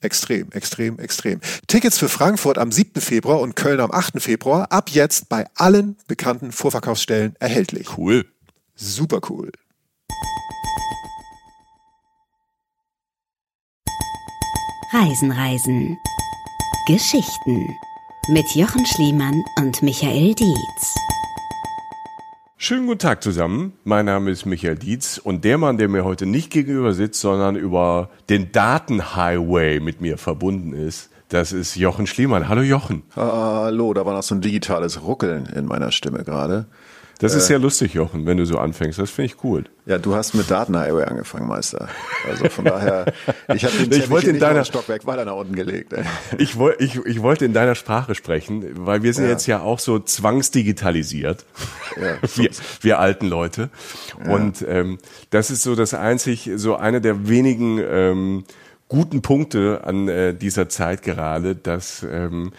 Extrem, extrem, extrem. Tickets für Frankfurt am 7. Februar und Köln am 8. Februar ab jetzt bei allen bekannten Vorverkaufsstellen erhältlich. Cool. Super cool. Reisen, Reisen. Geschichten mit Jochen Schliemann und Michael Dietz. Schönen guten Tag zusammen. Mein Name ist Michael Dietz und der Mann, der mir heute nicht gegenüber sitzt, sondern über den Datenhighway mit mir verbunden ist, das ist Jochen Schliemann. Hallo Jochen. Hallo, da war noch so ein digitales Ruckeln in meiner Stimme gerade. Das ist äh, sehr lustig, Jochen, wenn du so anfängst. Das finde ich cool. Ja, du hast mit Datenhighway angefangen, Meister. Also von daher, ich habe den ich wollte in deiner Stockwerk weiter nach unten gelegt. Ich, wollte, ich, ich wollte in deiner Sprache sprechen, weil wir sind ja. jetzt ja auch so zwangsdigitalisiert, ja, wir, wir alten Leute. Ja. Und ähm, das ist so das einzig, so eine der wenigen ähm, guten Punkte an äh, dieser Zeit gerade, dass ähm,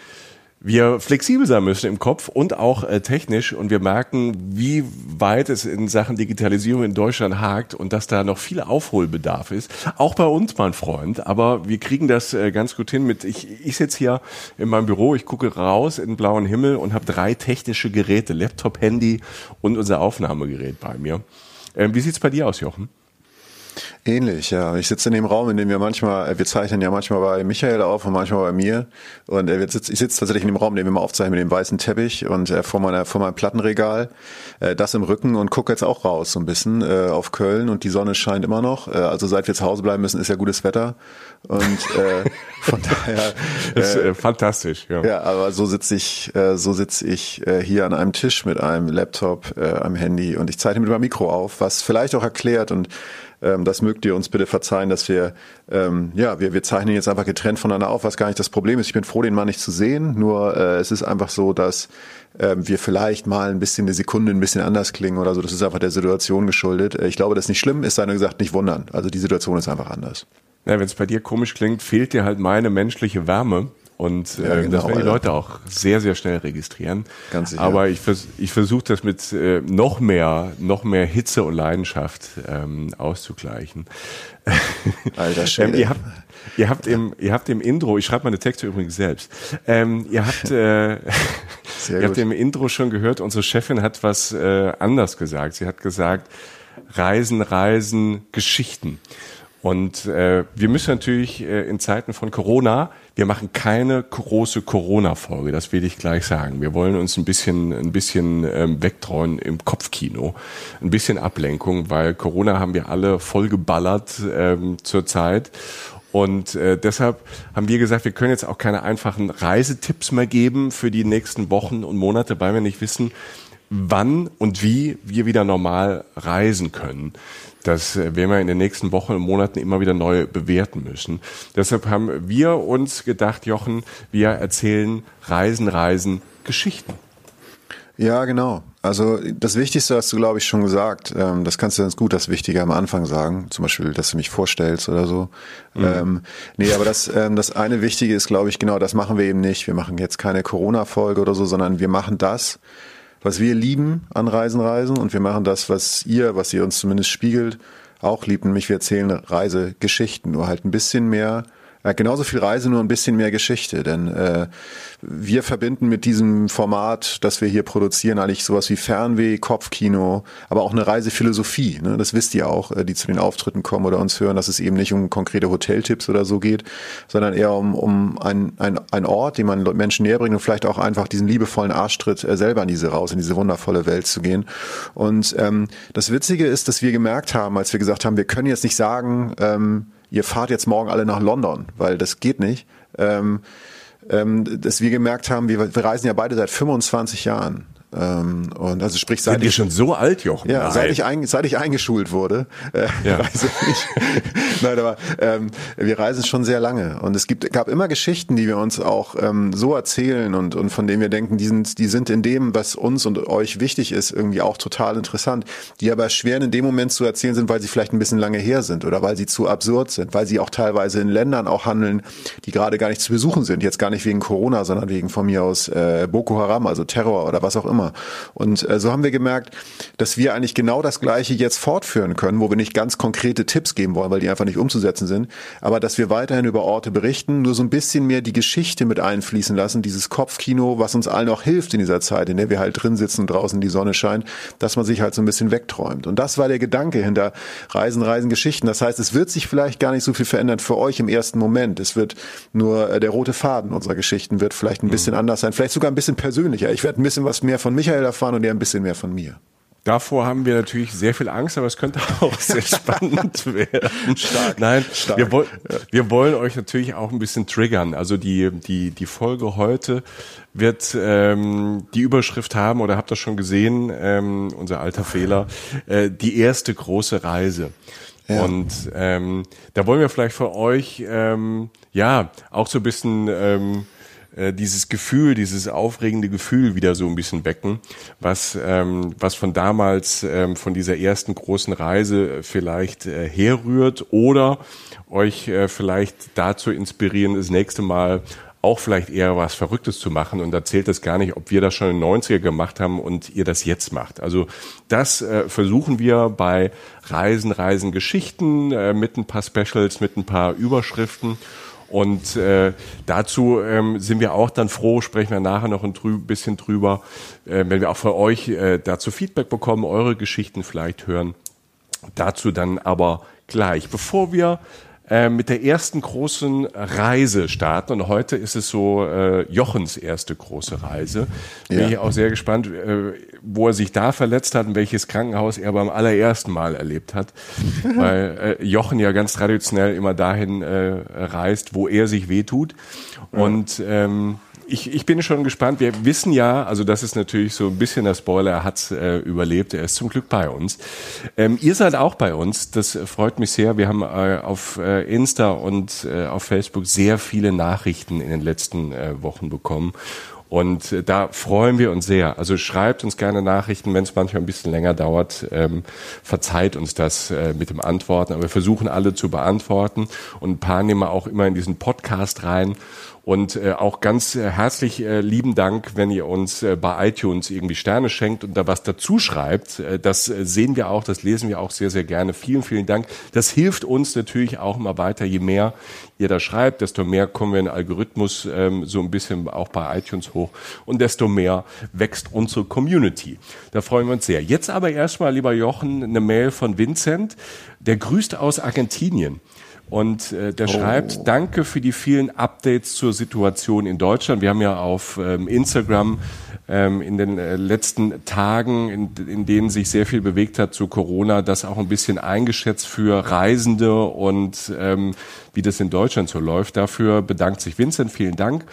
wir flexibel sein müssen im Kopf und auch äh, technisch und wir merken, wie weit es in Sachen Digitalisierung in Deutschland hakt und dass da noch viel Aufholbedarf ist. Auch bei uns, mein Freund. Aber wir kriegen das äh, ganz gut hin mit, ich, ich sitze hier in meinem Büro, ich gucke raus in den blauen Himmel und habe drei technische Geräte, Laptop, Handy und unser Aufnahmegerät bei mir. Ähm, wie sieht's bei dir aus, Jochen? Ähnlich, ja. Ich sitze in dem Raum, in dem wir manchmal, äh, wir zeichnen ja manchmal bei Michael auf und manchmal bei mir. Und er wird sitzt, ich sitze tatsächlich in dem Raum, in dem wir mal aufzeichnen mit dem weißen Teppich und äh, vor meiner vor meinem Plattenregal, äh, das im Rücken und gucke jetzt auch raus so ein bisschen äh, auf Köln und die Sonne scheint immer noch. Äh, also seit wir zu Hause bleiben müssen, ist ja gutes Wetter. Und äh, von daher. Das ist äh, fantastisch, ja. Ja, aber so sitze ich, äh, so sitze ich äh, hier an einem Tisch mit einem Laptop, äh, einem Handy und ich zeichne mit meinem Mikro auf, was vielleicht auch erklärt und ähm, das mögt ihr uns bitte verzeihen, dass wir, ähm, ja, wir, wir zeichnen jetzt einfach getrennt voneinander auf, was gar nicht das Problem ist. Ich bin froh, den Mann nicht zu sehen, nur äh, es ist einfach so, dass ähm, wir vielleicht mal ein bisschen eine Sekunde ein bisschen anders klingen oder so. Das ist einfach der Situation geschuldet. Äh, ich glaube, das ist nicht schlimm, ist seiner gesagt nicht wundern. Also die Situation ist einfach anders. Ja, wenn es bei dir komisch klingt, fehlt dir halt meine menschliche Wärme. Und äh, ja, genau, das werden die Leute auch sehr, sehr schnell registrieren. Ganz sicher. Aber ich, vers ich versuche das mit äh, noch mehr, noch mehr Hitze und Leidenschaft ähm, auszugleichen. Alter Schwede. ähm, ihr, habt, ihr, habt im, ihr habt im Intro, ich schreibe meine Texte übrigens selbst, ähm, ihr habt, äh, ihr habt im Intro schon gehört, unsere Chefin hat was äh, anders gesagt. Sie hat gesagt, Reisen, Reisen, Geschichten. Und äh, wir müssen natürlich äh, in Zeiten von Corona, wir machen keine große Corona-Folge, das will ich gleich sagen. Wir wollen uns ein bisschen, ein bisschen ähm, wegtreuen im Kopfkino, ein bisschen Ablenkung, weil Corona haben wir alle vollgeballert ähm, zurzeit. Und äh, deshalb haben wir gesagt, wir können jetzt auch keine einfachen Reisetipps mehr geben für die nächsten Wochen und Monate, weil wir nicht wissen, wann und wie wir wieder normal reisen können. Das äh, werden wir in den nächsten Wochen und Monaten immer wieder neu bewerten müssen. Deshalb haben wir uns gedacht, Jochen, wir erzählen Reisen, Reisen, Geschichten. Ja, genau. Also das Wichtigste hast du, glaube ich, schon gesagt. Ähm, das kannst du ganz gut, das Wichtige am Anfang sagen. Zum Beispiel, dass du mich vorstellst oder so. Mhm. Ähm, nee, aber das, ähm, das eine Wichtige ist, glaube ich, genau, das machen wir eben nicht. Wir machen jetzt keine Corona-Folge oder so, sondern wir machen das, was wir lieben an Reisen, Reisen. Und wir machen das, was ihr, was ihr uns zumindest spiegelt, auch liebt, nämlich wir erzählen Reisegeschichten, nur halt ein bisschen mehr Ja, genauso viel Reise, nur ein bisschen mehr Geschichte. Denn äh, wir verbinden mit diesem Format, das wir hier produzieren, eigentlich sowas wie Fernweh, Kopfkino, aber auch eine Reisephilosophie. Ne? Das wisst ihr auch, äh, die zu den Auftritten kommen oder uns hören, dass es eben nicht um konkrete Hoteltipps oder so geht, sondern eher um, um ein, ein, ein Ort, den man Menschen näher bringt und vielleicht auch einfach diesen liebevollen Arschtritt äh, selber in diese raus, in diese wundervolle Welt zu gehen. Und ähm, das Witzige ist, dass wir gemerkt haben, als wir gesagt haben, wir können jetzt nicht sagen, ähm, ihr fahrt jetzt morgen alle nach London, weil das geht nicht. Ähm, ähm, dass wir gemerkt haben, wir, wir reisen ja beide seit 25 Jahren. Ähm, und also sprich, seit Sind ich schon so alt, Jochen? Ja, seit ich, ein, seit ich eingeschult wurde, äh, ja. reise ich. Nein, aber ähm, wir reisen schon sehr lange und es gibt gab immer Geschichten, die wir uns auch ähm, so erzählen und und von denen wir denken, die sind die sind in dem, was uns und euch wichtig ist, irgendwie auch total interessant, die aber schwer in dem Moment zu erzählen sind, weil sie vielleicht ein bisschen lange her sind oder weil sie zu absurd sind, weil sie auch teilweise in Ländern auch handeln, die gerade gar nicht zu besuchen sind, jetzt gar nicht wegen Corona, sondern wegen von mir aus äh, Boko Haram, also Terror oder was auch immer Nummer. Und äh, so haben wir gemerkt, dass wir eigentlich genau das Gleiche jetzt fortführen können, wo wir nicht ganz konkrete Tipps geben wollen, weil die einfach nicht umzusetzen sind, aber dass wir weiterhin über Orte berichten, nur so ein bisschen mehr die Geschichte mit einfließen lassen, dieses Kopfkino, was uns allen auch hilft in dieser Zeit, in der wir halt drin sitzen und draußen die Sonne scheint, dass man sich halt so ein bisschen wegträumt. Und das war der Gedanke hinter Reisen, Reisen, Geschichten. Das heißt, es wird sich vielleicht gar nicht so viel verändern für euch im ersten Moment. Es wird nur äh, der rote Faden unserer Geschichten wird vielleicht ein bisschen mhm. anders sein, vielleicht sogar ein bisschen persönlicher. Ich werde ein bisschen was mehr von Michael erfahren und er ein bisschen mehr von mir. Davor haben wir natürlich sehr viel Angst, aber es könnte auch sehr spannend werden. Stark. Nein, Stark. Wir, woll, wir wollen euch natürlich auch ein bisschen triggern. Also die, die, die Folge heute wird ähm, die Überschrift haben, oder habt ihr schon gesehen, ähm, unser alter Fehler, äh, die erste große Reise. Ja. Und ähm, da wollen wir vielleicht für euch ähm, ja auch so ein bisschen ähm, äh, dieses Gefühl, dieses aufregende Gefühl wieder so ein bisschen wecken, was, ähm, was von damals, ähm, von dieser ersten großen Reise vielleicht äh, herrührt oder euch äh, vielleicht dazu inspirieren, das nächste Mal auch vielleicht eher was Verrücktes zu machen und erzählt es gar nicht, ob wir das schon in den 90er gemacht haben und ihr das jetzt macht. Also das äh, versuchen wir bei Reisen, Reisen, Geschichten äh, mit ein paar Specials, mit ein paar Überschriften und äh, dazu ähm, sind wir auch dann froh, sprechen wir nachher noch ein drü bisschen drüber, äh, wenn wir auch von euch äh, dazu Feedback bekommen, eure Geschichten vielleicht hören. Dazu dann aber gleich. Bevor wir äh, mit der ersten großen Reise starten. Und heute ist es so äh, Jochens erste große Reise. Bin ja. ich auch sehr gespannt, äh, wo er sich da verletzt hat und welches Krankenhaus er beim allerersten Mal erlebt hat. Weil äh, Jochen ja ganz traditionell immer dahin äh, reist, wo er sich wehtut. Und ähm, ich, ich bin schon gespannt. Wir wissen ja, also das ist natürlich so ein bisschen der Spoiler, er hat äh, überlebt, er ist zum Glück bei uns. Ähm, ihr seid auch bei uns, das freut mich sehr. Wir haben äh, auf äh, Insta und äh, auf Facebook sehr viele Nachrichten in den letzten äh, Wochen bekommen. Und äh, da freuen wir uns sehr. Also schreibt uns gerne Nachrichten, wenn es manchmal ein bisschen länger dauert. Ähm, verzeiht uns das äh, mit dem Antworten. Aber wir versuchen alle zu beantworten. Und ein paar nehmen wir auch immer in diesen Podcast rein. Und äh, auch ganz äh, herzlich äh, lieben Dank, wenn ihr uns äh, bei iTunes irgendwie Sterne schenkt und da was dazu schreibt. Äh, das äh, sehen wir auch, das lesen wir auch sehr, sehr gerne. Vielen, vielen Dank. Das hilft uns natürlich auch immer weiter. Je mehr ihr da schreibt, desto mehr kommen wir in den Algorithmus ähm, so ein bisschen auch bei iTunes hoch und desto mehr wächst unsere Community. Da freuen wir uns sehr. Jetzt aber erstmal, lieber Jochen, eine Mail von Vincent. Der grüßt aus Argentinien. Und äh, der oh. schreibt, danke für die vielen Updates zur Situation in Deutschland. Wir haben ja auf ähm, Instagram ähm, in den äh, letzten Tagen, in, in denen sich sehr viel bewegt hat zu Corona, das auch ein bisschen eingeschätzt für Reisende und ähm, wie das in Deutschland so läuft. Dafür bedankt sich Vincent. Vielen Dank.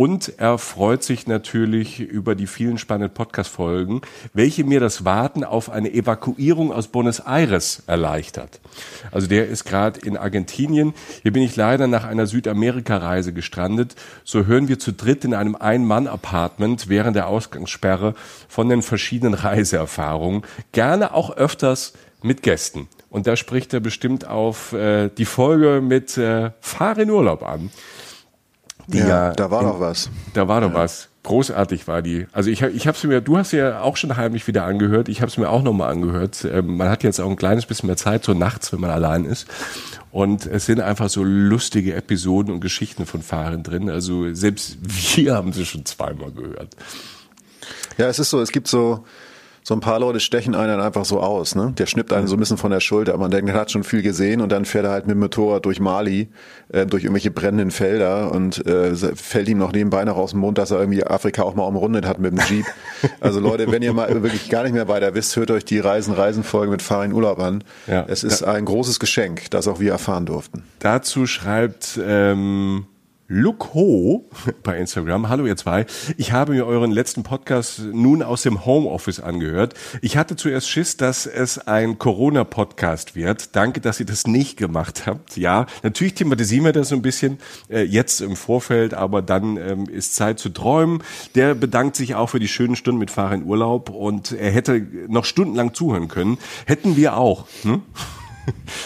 Und er freut sich natürlich über die vielen spannenden Podcast-Folgen, welche mir das Warten auf eine Evakuierung aus Buenos Aires erleichtert. Also der ist gerade in Argentinien. Hier bin ich leider nach einer Südamerika-Reise gestrandet. So hören wir zu dritt in einem Ein-Mann-Apartment während der Ausgangssperre von den verschiedenen Reiseerfahrungen. Gerne auch öfters mit Gästen. Und da spricht er bestimmt auf äh, die Folge mit äh, Fahr in Urlaub an. Die ja, ja da war in, doch was. Da war doch was. Großartig war die. Also ich, ich habe es mir, du hast ja auch schon heimlich wieder angehört. Ich habe es mir auch nochmal angehört. Ähm, man hat jetzt auch ein kleines bisschen mehr Zeit, so nachts, wenn man allein ist. Und es sind einfach so lustige Episoden und Geschichten von Fahren drin. Also selbst wir haben sie schon zweimal gehört. Ja, es ist so, es gibt so, so ein paar Leute stechen einen einfach so aus, ne? Der schnippt einen so ein bisschen von der Schulter. Man denkt, er hat schon viel gesehen und dann fährt er halt mit dem Motorrad durch Mali, äh, durch irgendwelche brennenden Felder und äh, fällt ihm noch nebenbei noch aus dem Mund, dass er irgendwie Afrika auch mal umrundet hat mit dem Jeep. Also Leute, wenn ihr mal wirklich gar nicht mehr weiter wisst, hört euch die Reisen-Reisen-Folge mit Farin Urlaub an. Ja. Es ist ein großes Geschenk, das auch wir erfahren durften. Dazu schreibt ähm, Luke Ho bei Instagram. Hallo ihr zwei. Ich habe mir euren letzten Podcast nun aus dem Homeoffice angehört. Ich hatte zuerst Schiss, dass es ein Corona-Podcast wird. Danke, dass ihr das nicht gemacht habt. Ja, natürlich thematisieren wir das so ein bisschen äh, jetzt im Vorfeld, aber dann ähm, ist Zeit zu träumen. Der bedankt sich auch für die schönen Stunden mit Fahrer in Urlaub und er hätte noch stundenlang zuhören können. Hätten wir auch. Hm?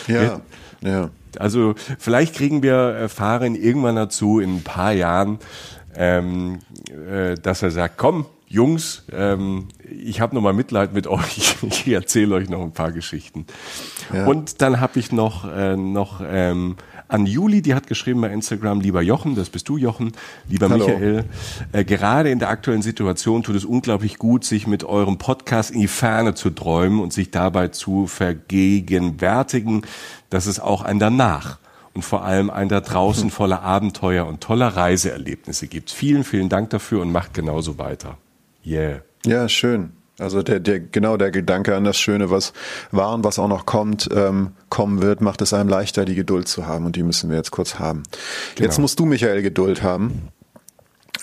Ja, ja. Also vielleicht kriegen wir erfahren irgendwann dazu in ein paar Jahren, ähm, äh, dass er sagt, komm, Jungs, ähm, ich habe noch mal Mitleid mit euch. Ich erzähle euch noch ein paar Geschichten. Ja. Und dann habe ich noch äh, noch ähm, an Juli, die hat geschrieben bei Instagram, lieber Jochen, das bist du Jochen, lieber Hallo. Michael, äh, gerade in der aktuellen Situation tut es unglaublich gut, sich mit eurem Podcast in die Ferne zu träumen und sich dabei zu vergegenwärtigen, dass es auch ein danach und vor allem ein da draußen voller Abenteuer und toller Reiseerlebnisse gibt. Vielen, vielen Dank dafür und macht genauso weiter. Yeah. Ja, schön. Also der, der, genau der Gedanke an das Schöne, was war und was auch noch kommt, ähm, kommen wird, macht es einem leichter, die Geduld zu haben. Und die müssen wir jetzt kurz haben. Genau. Jetzt musst du, Michael, Geduld haben.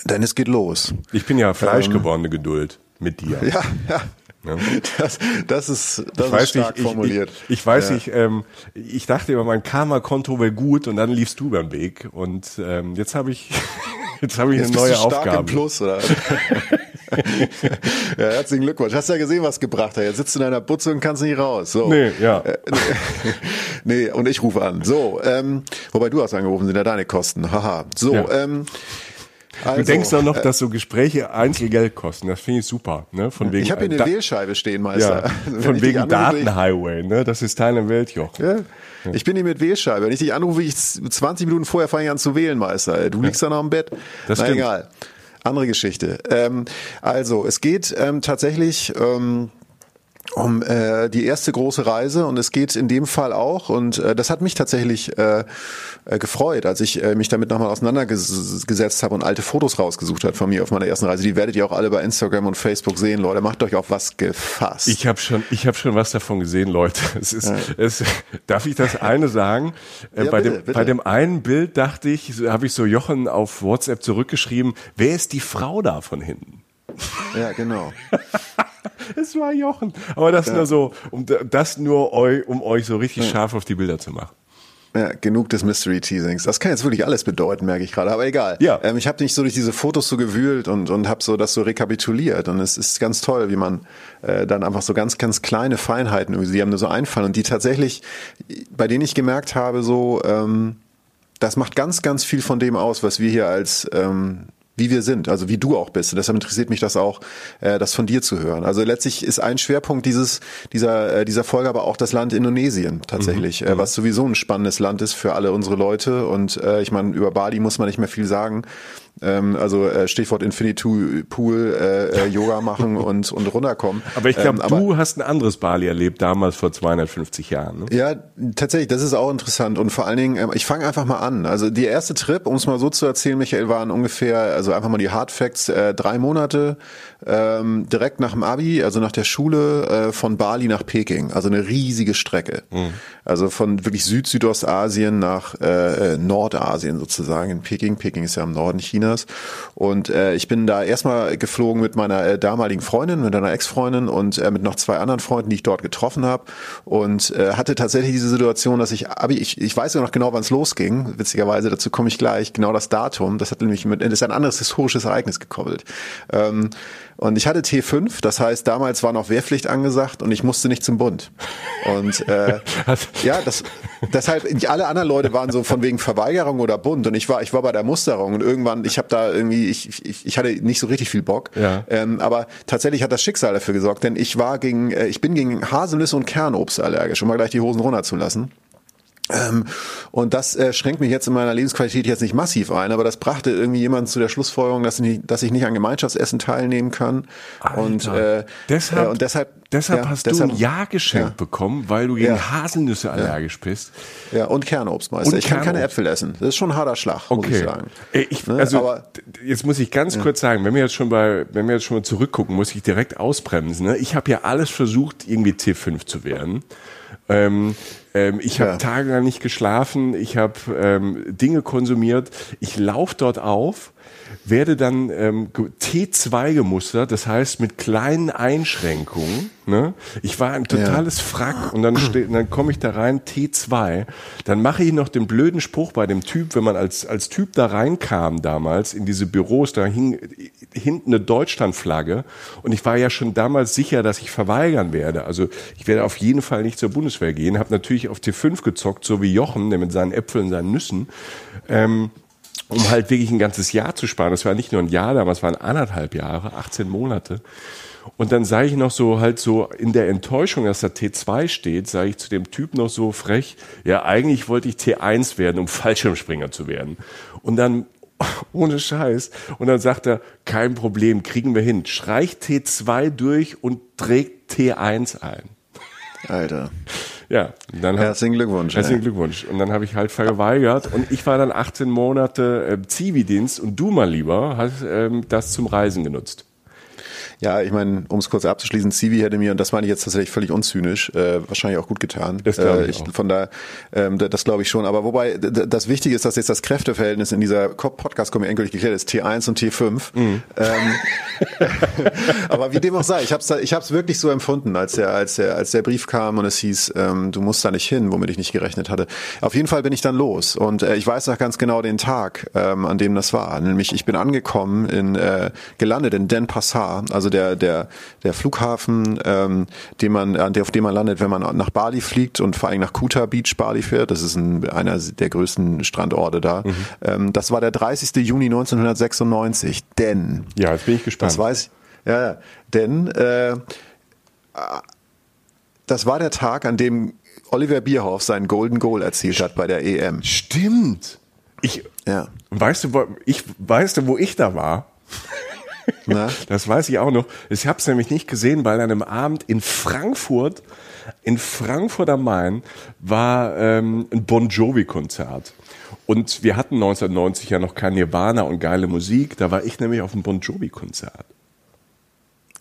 Denn es geht los. Ich bin ja fleischgewordene ähm, Geduld mit dir. Ja, ja. Ja. Das, das ist, das ich ist stark nicht, formuliert. Ich, ich, ich weiß ja. nicht, ähm, ich dachte immer, mein Karma-Konto wäre gut und dann liefst du beim Weg. Und ähm, jetzt habe ich, jetzt habe ich jetzt eine neue bist du stark Aufgabe. Im Plus, oder? ja, herzlichen Glückwunsch. Hast ja gesehen, was gebracht hat. Jetzt sitzt du in deiner Butze und kannst nicht raus. So. Nee, ja. Äh, nee, und ich rufe an. So, ähm, wobei du hast angerufen, sind ja deine Kosten. Haha. So, ja. ähm, also, du denkst doch noch, äh, dass so Gespräche Einzelgeld kosten. Das finde ich super. Ne? Von wegen, ich habe hier eine Wählscheibe stehen, Meister. Ja, von wegen Datenhighway. Ne? Das ist deine Welt, Joch. Ja. Ich bin hier mit Wählscheibe. Wenn ich dich anrufe, ich 20 Minuten vorher fange ich an zu wählen, Meister. Du liegst ja. da noch im Bett. Das Na, stimmt. egal. Andere Geschichte. Ähm, also, es geht ähm, tatsächlich ähm, um äh, die erste große Reise und es geht in dem Fall auch und äh, das hat mich tatsächlich äh, äh, gefreut, als ich äh, mich damit nochmal auseinandergesetzt habe und alte Fotos rausgesucht habe von mir auf meiner ersten Reise. Die werdet ihr auch alle bei Instagram und Facebook sehen, Leute. Macht euch auf was gefasst. Ich habe schon, ich habe schon was davon gesehen, Leute. Es ist, ja. es, darf ich das eine sagen? Äh, ja, bei bitte, dem, bitte. bei dem einen Bild dachte ich, habe ich so Jochen auf WhatsApp zurückgeschrieben. Wer ist die Frau da von hinten? Ja, genau. es war Jochen. Aber das ja. nur so, um das nur eu, um euch so richtig scharf auf die Bilder zu machen. Ja, genug des Mystery-Teasings. Das kann jetzt wirklich alles bedeuten, merke ich gerade. Aber egal. Ja. Ähm, ich habe nicht so durch diese Fotos so gewühlt und, und habe so das so rekapituliert. Und es ist ganz toll, wie man äh, dann einfach so ganz, ganz kleine Feinheiten, die haben nur so einfallen und die tatsächlich, bei denen ich gemerkt habe, so, ähm, das macht ganz, ganz viel von dem aus, was wir hier als ähm, wie wir sind, also wie du auch bist. Und deshalb interessiert mich das auch, äh, das von dir zu hören. Also letztlich ist ein Schwerpunkt dieses dieser äh, dieser Folge aber auch das Land Indonesien tatsächlich, mhm. äh, was sowieso ein spannendes Land ist für alle unsere Leute. Und äh, ich meine, über Bali muss man nicht mehr viel sagen. Ähm, also äh, Stichwort Infinity Pool, äh, äh, Yoga machen und, und runterkommen. Aber ich glaube, ähm, du hast ein anderes Bali erlebt, damals vor 250 Jahren. Ne? Ja, tatsächlich, das ist auch interessant. Und vor allen Dingen, ähm, ich fange einfach mal an. Also die erste Trip, um es mal so zu erzählen, Michael, waren ungefähr, also einfach mal die Hard Facts, äh, drei Monate ähm, direkt nach dem Abi, also nach der Schule äh, von Bali nach Peking. Also eine riesige Strecke. Mhm. Also von wirklich Süd-Südostasien nach äh, äh, Nordasien sozusagen in Peking. Peking ist ja im Norden Chinas. Und äh, ich bin da erstmal geflogen mit meiner äh, damaligen Freundin, mit einer Ex-Freundin und äh, mit noch zwei anderen Freunden, die ich dort getroffen habe. Und äh, hatte tatsächlich diese Situation, dass ich Abi, ich, ich weiß noch genau, wann es losging. Witzigerweise, dazu komme ich gleich, genau das Datum. Das hat nämlich mit, das ist ein anderes historisches Ereignis gekoppelt. Ähm, und ich hatte T5, das heißt, damals war noch Wehrpflicht angesagt und ich musste nicht zum Bund. Und äh, ja, das, deshalb, alle anderen Leute waren so von wegen Verweigerung oder Bund und ich war, ich war bei der Musterung und irgendwann, ich habe da irgendwie, ich, ich, ich hatte nicht so richtig viel Bock. Ja. Ähm, aber tatsächlich hat das Schicksal dafür gesorgt, denn ich war gegen, äh, ich bin gegen Haselnüsse und Kernobst allergisch, um mal gleich die Hosen runterzulassen. Ähm, und das äh, schränkt mich jetzt in meiner Lebensqualität jetzt nicht massiv ein, aber das brachte irgendwie jemanden zu der Schlussfolgerung, dass ich nicht, dass ich nicht an Gemeinschaftsessen teilnehmen kann. Alter. Und, äh, deshalb, äh, und deshalb, deshalb ja, hast deshalb, du ein Ja geschenkt ja. bekommen, weil du gegen ja. Haselnüsse allergisch bist. Ja, und Kernobstmeister. Und ich Kernobst. kann keine Äpfel essen. Das ist schon ein harter Schlag, okay. muss ich sagen. Ich, ne, also, aber, jetzt muss ich ganz kurz sagen, wenn wir jetzt schon bei, wenn wir jetzt schon mal zurückgucken, muss ich direkt ausbremsen. Ne? Ich habe ja alles versucht, irgendwie T5 zu werden. Ähm, ähm, ich habe ja. tagelang nicht geschlafen, ich habe ähm, Dinge konsumiert. Ich laufe dort auf, werde dann ähm, T2 gemustert, das heißt mit kleinen Einschränkungen. Ne? Ich war ein totales ja. Frack und dann, dann komme ich da rein, T2. Dann mache ich noch den blöden Spruch bei dem Typ, wenn man als, als Typ da reinkam damals in diese Büros, da hing hinten eine Deutschlandflagge und ich war ja schon damals sicher, dass ich verweigern werde. Also ich werde auf jeden Fall nicht zur Bundeswehr gehen, habe natürlich auf T5 gezockt, so wie Jochen, der mit seinen Äpfeln, seinen Nüssen. Ähm, um halt wirklich ein ganzes Jahr zu sparen. Das war nicht nur ein Jahr damals, waren anderthalb Jahre, 18 Monate. Und dann sage ich noch so halt so in der Enttäuschung, dass da T2 steht, sage ich zu dem Typ noch so frech, ja eigentlich wollte ich T1 werden, um Fallschirmspringer zu werden. Und dann ohne Scheiß. Und dann sagt er, kein Problem, kriegen wir hin. Streicht T2 durch und trägt T1 ein. Alter. Ja, dann herzlichen Glückwunsch. Herzlichen. Glückwunsch. Und dann habe ich halt verweigert und ich war dann 18 Monate äh, Zivildienst und du mal lieber hast ähm, das zum Reisen genutzt. Ja, ich meine, um es kurz abzuschließen, Civi hätte mir, und das meine ich jetzt tatsächlich völlig unzynisch, äh, wahrscheinlich auch gut getan. Das glaube ich, äh, ich Von da, ähm, das glaube ich schon. Aber wobei, das Wichtige ist, dass jetzt das Kräfteverhältnis in dieser Podcast-Kombi endgültig geklärt ist, T1 und T5. Mhm. Ähm, aber wie dem auch sei, ich habe es ich hab's wirklich so empfunden, als der, als, der, als der Brief kam und es hieß, ähm, du musst da nicht hin, womit ich nicht gerechnet hatte. Auf jeden Fall bin ich dann los. Und äh, ich weiß noch ganz genau den Tag, ähm, an dem das war. Nämlich, ich bin angekommen, in, äh, gelandet in Den Passar, also der, der, der Flughafen, ähm, den man, auf dem man landet, wenn man nach Bali fliegt und vor allem nach Kuta Beach Bali fährt. Das ist ein, einer der größten Strandorte da. Mhm. Ähm, das war der 30. Juni 1996. Denn. Ja, jetzt bin ich gespannt. Das weiß Ja, denn äh, das war der Tag, an dem Oliver Bierhoff seinen Golden Goal erzielt hat bei der EM. Stimmt. Ich, ja. Weißt du, wo, ich, weißt du, wo ich da war? Na? Das weiß ich auch noch. Ich habe es nämlich nicht gesehen, weil an einem Abend in Frankfurt, in Frankfurt am Main, war ähm, ein Bon Jovi-Konzert. Und wir hatten 1990 ja noch kein Nirvana und geile Musik. Da war ich nämlich auf einem Bon Jovi-Konzert.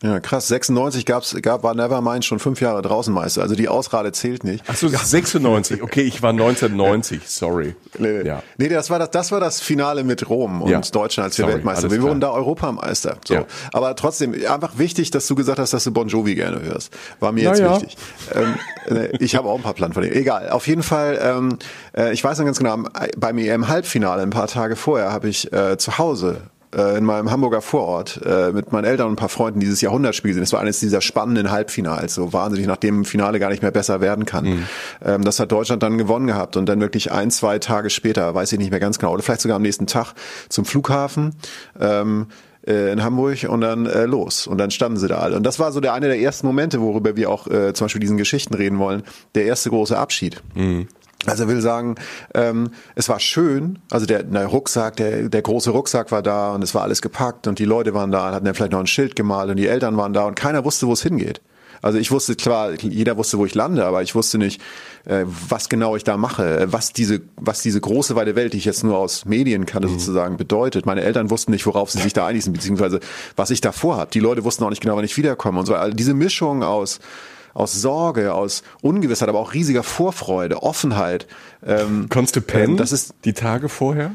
Ja, krass. 96 gab's, gab, war Nevermind schon fünf Jahre draußen Meister. Also die Ausrade zählt nicht. Ach so, 96. Okay, ich war 1990. Sorry. Nee, ja. nee, das war das, das war das Finale mit Rom und ja. Deutschland als Sorry, Weltmeister. Wir klar. wurden da Europameister. So. Ja. Aber trotzdem, einfach wichtig, dass du gesagt hast, dass du Bon Jovi gerne hörst. War mir jetzt ja. wichtig. Ähm, ich habe auch ein paar Platten von dem. Egal. Auf jeden Fall, ähm, äh, ich weiß noch ganz genau, beim EM-Halbfinale ein paar Tage vorher habe ich äh, zu Hause äh, in meinem Hamburger Vorort äh, mit meinen Eltern und ein paar Freunden dieses Jahrhundertspiel gesehen. Es war eines dieser spannenden Halbfinals, so wahnsinnig, nachdem Finale gar nicht mehr besser werden kann. Mhm. Ähm, das hat Deutschland dann gewonnen gehabt und dann wirklich ein, zwei Tage später, weiß ich nicht mehr ganz genau, oder vielleicht sogar am nächsten Tag zum Flughafen. Ähm, äh, in Hamburg und dann äh, los. Und dann standen sie da alle. Und das war so der eine der ersten Momente, worüber wir auch äh, zum Beispiel diesen Geschichten reden wollen. Der erste große Abschied. Mhm. Also will sagen, ähm, es war schön, also der, der Rucksack, der, der große Rucksack war da und es war alles gepackt und die Leute waren da und hatten ja vielleicht noch ein Schild gemalt und die Eltern waren da und keiner wusste, wo es hingeht. Also ich wusste zwar, jeder wusste, wo ich lande, aber ich wusste nicht, äh, was genau ich da mache, was diese, was diese große weite Welt, die ich jetzt nur aus Medien kannte, mhm. sozusagen bedeutet. Meine Eltern wussten nicht, worauf sie sich da einließen, beziehungsweise was ich da vorhab. Die Leute wussten auch nicht genau, wann ich wiederkomme und so. Also diese Mischung aus aus Sorge, aus Ungewissheit, aber auch riesiger Vorfreude, Offenheit. Ähm, Konntest du pennen? Ähm, das ist die Tage vorher?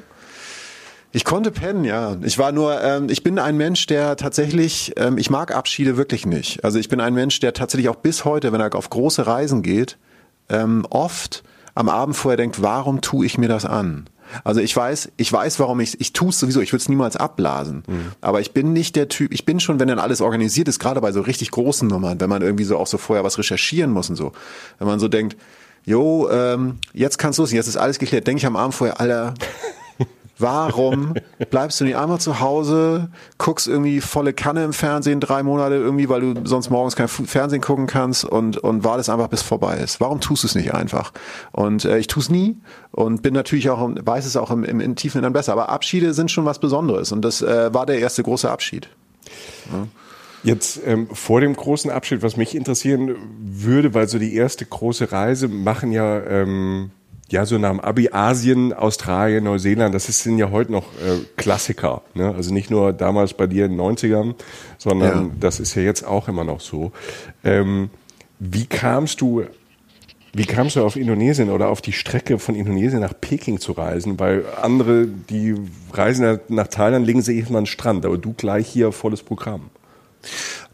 Ich konnte pennen, ja. Ich war nur, ähm, ich bin ein Mensch, der tatsächlich, ähm, ich mag Abschiede wirklich nicht. Also ich bin ein Mensch, der tatsächlich auch bis heute, wenn er auf große Reisen geht, ähm, oft am Abend vorher denkt, warum tue ich mir das an? Also ich weiß, ich weiß, warum ich ich tue es sowieso. Ich würde es niemals abblasen. Mhm. Aber ich bin nicht der Typ. Ich bin schon, wenn dann alles organisiert ist, gerade bei so richtig großen Nummern, wenn man irgendwie so auch so vorher was recherchieren muss und so, wenn man so denkt, jo, ähm, jetzt kannst du es, jetzt ist alles geklärt. Denke ich am Abend vorher, Alter, Warum bleibst du nicht einmal zu Hause, guckst irgendwie volle Kanne im Fernsehen drei Monate irgendwie, weil du sonst morgens kein Fernsehen gucken kannst und, und wartest einfach, bis vorbei ist? Warum tust du es nicht einfach? Und äh, ich tue es nie und bin natürlich auch, weiß es auch im, im, im tiefen Innern besser. Aber Abschiede sind schon was Besonderes und das äh, war der erste große Abschied. Ja. Jetzt ähm, vor dem großen Abschied, was mich interessieren würde, weil so die erste große Reise machen ja ähm, ja, so nach dem Abi Asien, Australien, Neuseeland, das sind ja heute noch äh, Klassiker. Ne? Also nicht nur damals bei dir in den 90ern, sondern ja. das ist ja jetzt auch immer noch so. Ähm, wie kamst du, wie kamst du auf Indonesien oder auf die Strecke von Indonesien nach Peking zu reisen? Weil andere, die reisen nach Thailand, legen sie mal an den Strand, aber du gleich hier volles Programm.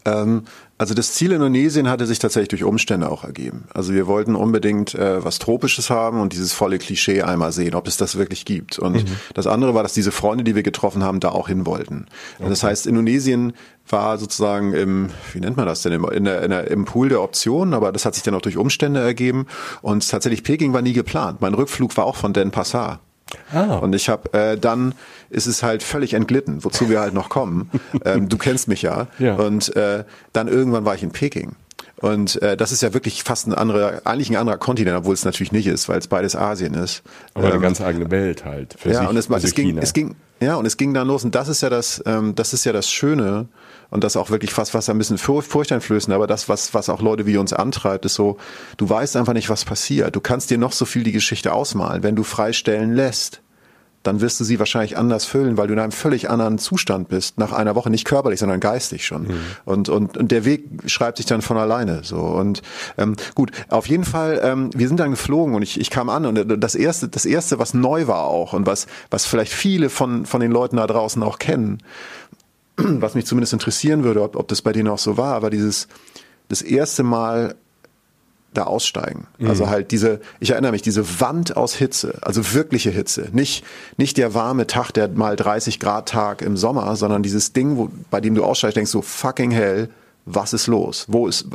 Ähm, also das Ziel Indonesien hatte sich tatsächlich durch Umstände auch ergeben. Also wir wollten unbedingt äh, was Tropisches haben und dieses volle Klischee einmal sehen, ob es das wirklich gibt. Und mhm. das andere war, dass diese Freunde, die wir getroffen haben, da auch hin wollten. Okay. Das heißt, Indonesien war sozusagen im, wie nennt man das denn, in der, in der, im Pool der Optionen, aber das hat sich dann auch durch Umstände ergeben. Und tatsächlich Peking war nie geplant. Mein Rückflug war auch von Denpasar. Ah. Und ich habe äh, dann ist es halt völlig entglitten, wozu wir halt noch kommen. ähm, du kennst mich ja. ja. Und äh, dann irgendwann war ich in Peking. Und äh, das ist ja wirklich fast ein anderer, eigentlich ein anderer Kontinent, obwohl es natürlich nicht ist, weil es beides Asien ist. Aber ähm, eine ganz eigene Welt halt. Für ja, sich, und es, es ging, es ging, ja, und es ging dann los. Und das ist ja das, ähm, das ist ja das Schöne und das auch wirklich fast was ein bisschen furchteinflößend, aber das, was, was auch Leute wie uns antreibt, ist so, du weißt einfach nicht, was passiert. Du kannst dir noch so viel die Geschichte ausmalen. Wenn du freistellen lässt, dann wirst du sie wahrscheinlich anders füllen, weil du in einem völlig anderen Zustand bist, nach einer Woche, nicht körperlich, sondern geistig schon. Mhm. Und, und, und der Weg schreibt sich dann von alleine. So. Und ähm, gut, auf jeden Fall, ähm, wir sind dann geflogen und ich, ich kam an und das erste, das erste, was neu war auch und was, was vielleicht viele von, von den Leuten da draußen auch kennen, was mich zumindest interessieren würde, ob, ob das bei denen auch so war, war dieses das erste Mal da aussteigen. Mhm. Also halt diese, ich erinnere mich, diese Wand aus Hitze, also wirkliche Hitze. Nicht, nicht der warme Tag, der mal 30 Grad Tag im Sommer, sondern dieses Ding, wo, bei dem du aussteigst, denkst so fucking hell, was ist los? Wo ist,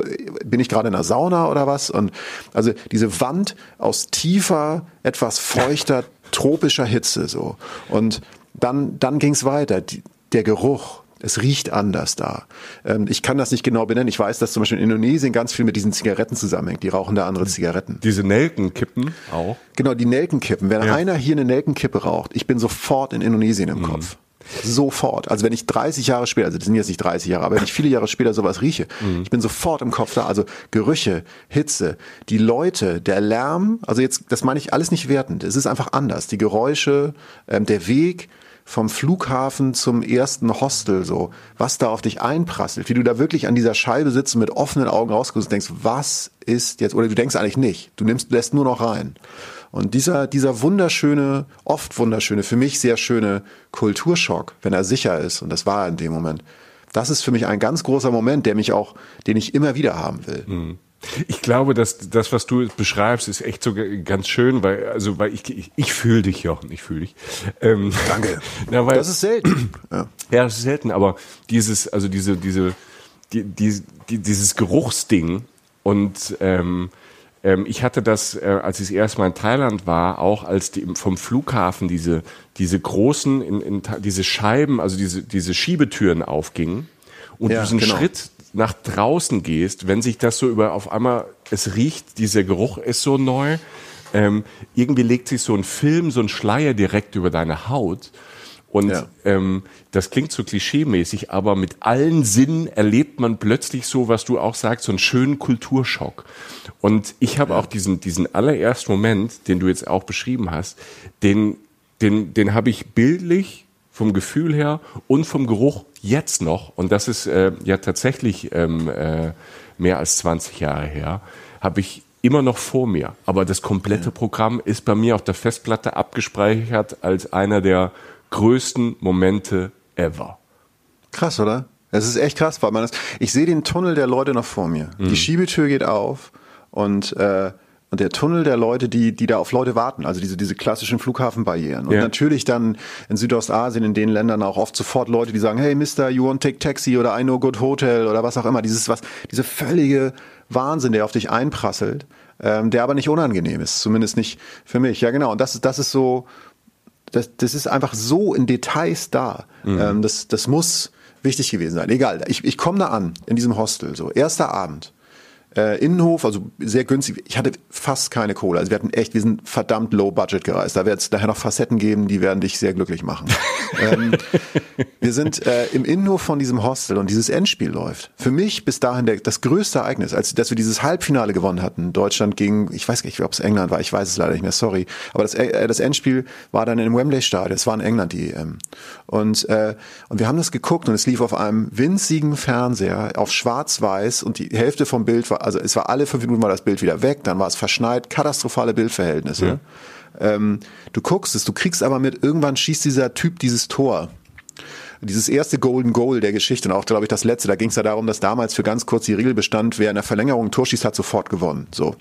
bin ich gerade in der Sauna oder was? Und also diese Wand aus tiefer, etwas feuchter, tropischer Hitze so. Und dann, dann ging's weiter. Die, der Geruch, es riecht anders da. Ähm, ich kann das nicht genau benennen. Ich weiß, dass zum Beispiel in Indonesien ganz viel mit diesen Zigaretten zusammenhängt. Die rauchen da andere Zigaretten. Diese Nelkenkippen auch? Genau, die Nelkenkippen. Wenn ja. einer hier eine Nelkenkippe raucht, ich bin sofort in Indonesien im mhm. Kopf. Sofort. Also wenn ich 30 Jahre später, also das sind jetzt nicht 30 Jahre, aber wenn ich viele Jahre später sowas rieche, mhm. ich bin sofort im Kopf da. Also Gerüche, Hitze, die Leute, der Lärm, also jetzt, das meine ich alles nicht wertend. Es ist einfach anders. Die Geräusche, ähm, der Weg, vom Flughafen zum ersten Hostel so, was da auf dich einprasselt, wie du da wirklich an dieser Scheibe sitzt und mit offenen Augen rausguckst und denkst, was ist jetzt, oder du denkst eigentlich nicht, du nimmst, lässt nur noch rein. Und dieser, dieser wunderschöne, oft wunderschöne, für mich sehr schöne Kulturschock, wenn er sicher ist, und das war er in dem Moment, das ist für mich ein ganz großer Moment, der mich auch, den ich immer wieder haben will. Mhm. Ich glaube, dass das, was du beschreibst, ist echt so ganz schön, weil also weil ich ich, ich fühle dich, Jochen, ich fühle dich. Ähm, Danke. Na, weil, das ist selten. Ja. ja, das ist selten. Aber dieses, also diese diese die, die, die dieses Geruchsding und ähm, ähm, ich hatte das, äh, als ich das erste Mal in Thailand war, auch als die, vom Flughafen diese diese großen in, in, diese Scheiben, also diese diese Schiebetüren aufgingen und ja, diesen genau. Schritt nach draußen gehst, wenn sich das so über auf einmal, es riecht, dieser Geruch ist so neu, ähm, irgendwie legt sich so ein Film, so ein Schleier direkt über deine Haut. Und ja. ähm, das klingt so klischeemäßig, aber mit allen Sinnen erlebt man plötzlich so, was du auch sagst, so einen schönen Kulturschock. Und ich habe ja. auch diesen, diesen allerersten Moment, den du jetzt auch beschrieben hast, den, den, den habe ich bildlich vom Gefühl her und vom Geruch jetzt noch, und das ist äh, ja tatsächlich ähm, äh, mehr als 20 Jahre her, habe ich immer noch vor mir. Aber das komplette ja. Programm ist bei mir auf der Festplatte abgespeichert als einer der größten Momente ever. Krass, oder? Es ist echt krass, weil man das, ich sehe den Tunnel der Leute noch vor mir. Mhm. Die Schiebetür geht auf und äh, und der Tunnel der Leute, die, die da auf Leute warten, also diese, diese klassischen Flughafenbarrieren. Und ja. natürlich dann in Südostasien, in den Ländern auch oft sofort Leute, die sagen, hey Mister, you want take taxi oder I know good hotel oder was auch immer. Dieses was, diese völlige Wahnsinn, der auf dich einprasselt, ähm, der aber nicht unangenehm ist, zumindest nicht für mich. Ja, genau. Und das, das ist so, das, das ist einfach so in Details da. Mhm. Ähm, das, das muss wichtig gewesen sein. Egal, ich, ich komme da an, in diesem Hostel, so, erster Abend. Äh, Innenhof, also sehr günstig. Ich hatte fast keine Kohle. Also wir hatten echt, wir sind verdammt low budget gereist. Da wird es daher noch Facetten geben, die werden dich sehr glücklich machen. ähm, wir sind äh, im Innenhof von diesem Hostel und dieses Endspiel läuft. Für mich bis dahin der, das größte Ereignis, als dass wir dieses Halbfinale gewonnen hatten. Deutschland gegen, ich weiß nicht, ob es England war, ich weiß es leider nicht mehr, sorry. Aber das, äh, das Endspiel war dann im Wembley Stadion. Es war in England die EM. Und, äh, und wir haben das geguckt und es lief auf einem winzigen Fernseher auf schwarz-weiß und die Hälfte vom Bild war also es war alle fünf Minuten war das Bild wieder weg, dann war es verschneit, katastrophale Bildverhältnisse. Ja. Ähm, du guckst es, du kriegst aber mit, irgendwann schießt dieser Typ dieses Tor. Dieses erste Golden Goal der Geschichte und auch, glaube ich, das letzte, da ging es ja darum, dass damals für ganz kurz die Regel bestand, wer in der Verlängerung ein Tor schießt, hat sofort gewonnen. So.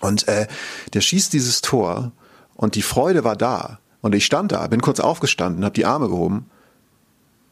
Und äh, der schießt dieses Tor und die Freude war da. Und ich stand da, bin kurz aufgestanden, habe die Arme gehoben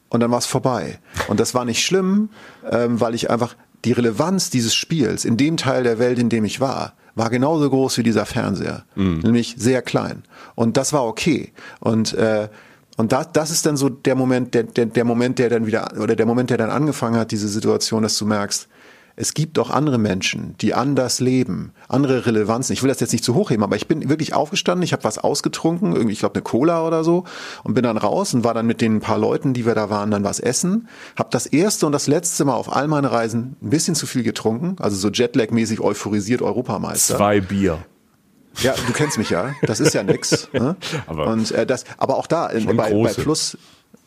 und dann war es vorbei. Und das war nicht schlimm, ähm, weil ich einfach die Relevanz dieses Spiels in dem Teil der Welt, in dem ich war, war genauso groß wie dieser Fernseher, mhm. nämlich sehr klein. Und das war okay. Und äh, und das, das ist dann so der Moment, der, der, der Moment, der dann wieder oder der Moment, der dann angefangen hat, diese Situation, dass du merkst, es gibt auch andere Menschen, die anders leben, andere Relevanzen. Ich will das jetzt nicht zu hoch heben, aber ich bin wirklich aufgestanden, ich habe was ausgetrunken, irgendwie, ich glaube eine Cola oder so, und bin dann raus und war dann mit den paar Leuten, die wir da waren, dann was essen. Hab das erste und das letzte Mal auf all meinen Reisen ein bisschen zu viel getrunken, also so Jetlag-mäßig euphorisiert Europameister. Zwei Bier. Ja, du kennst mich ja. Das ist ja nix. Ne? aber und äh, das, aber auch da bei, bei Plus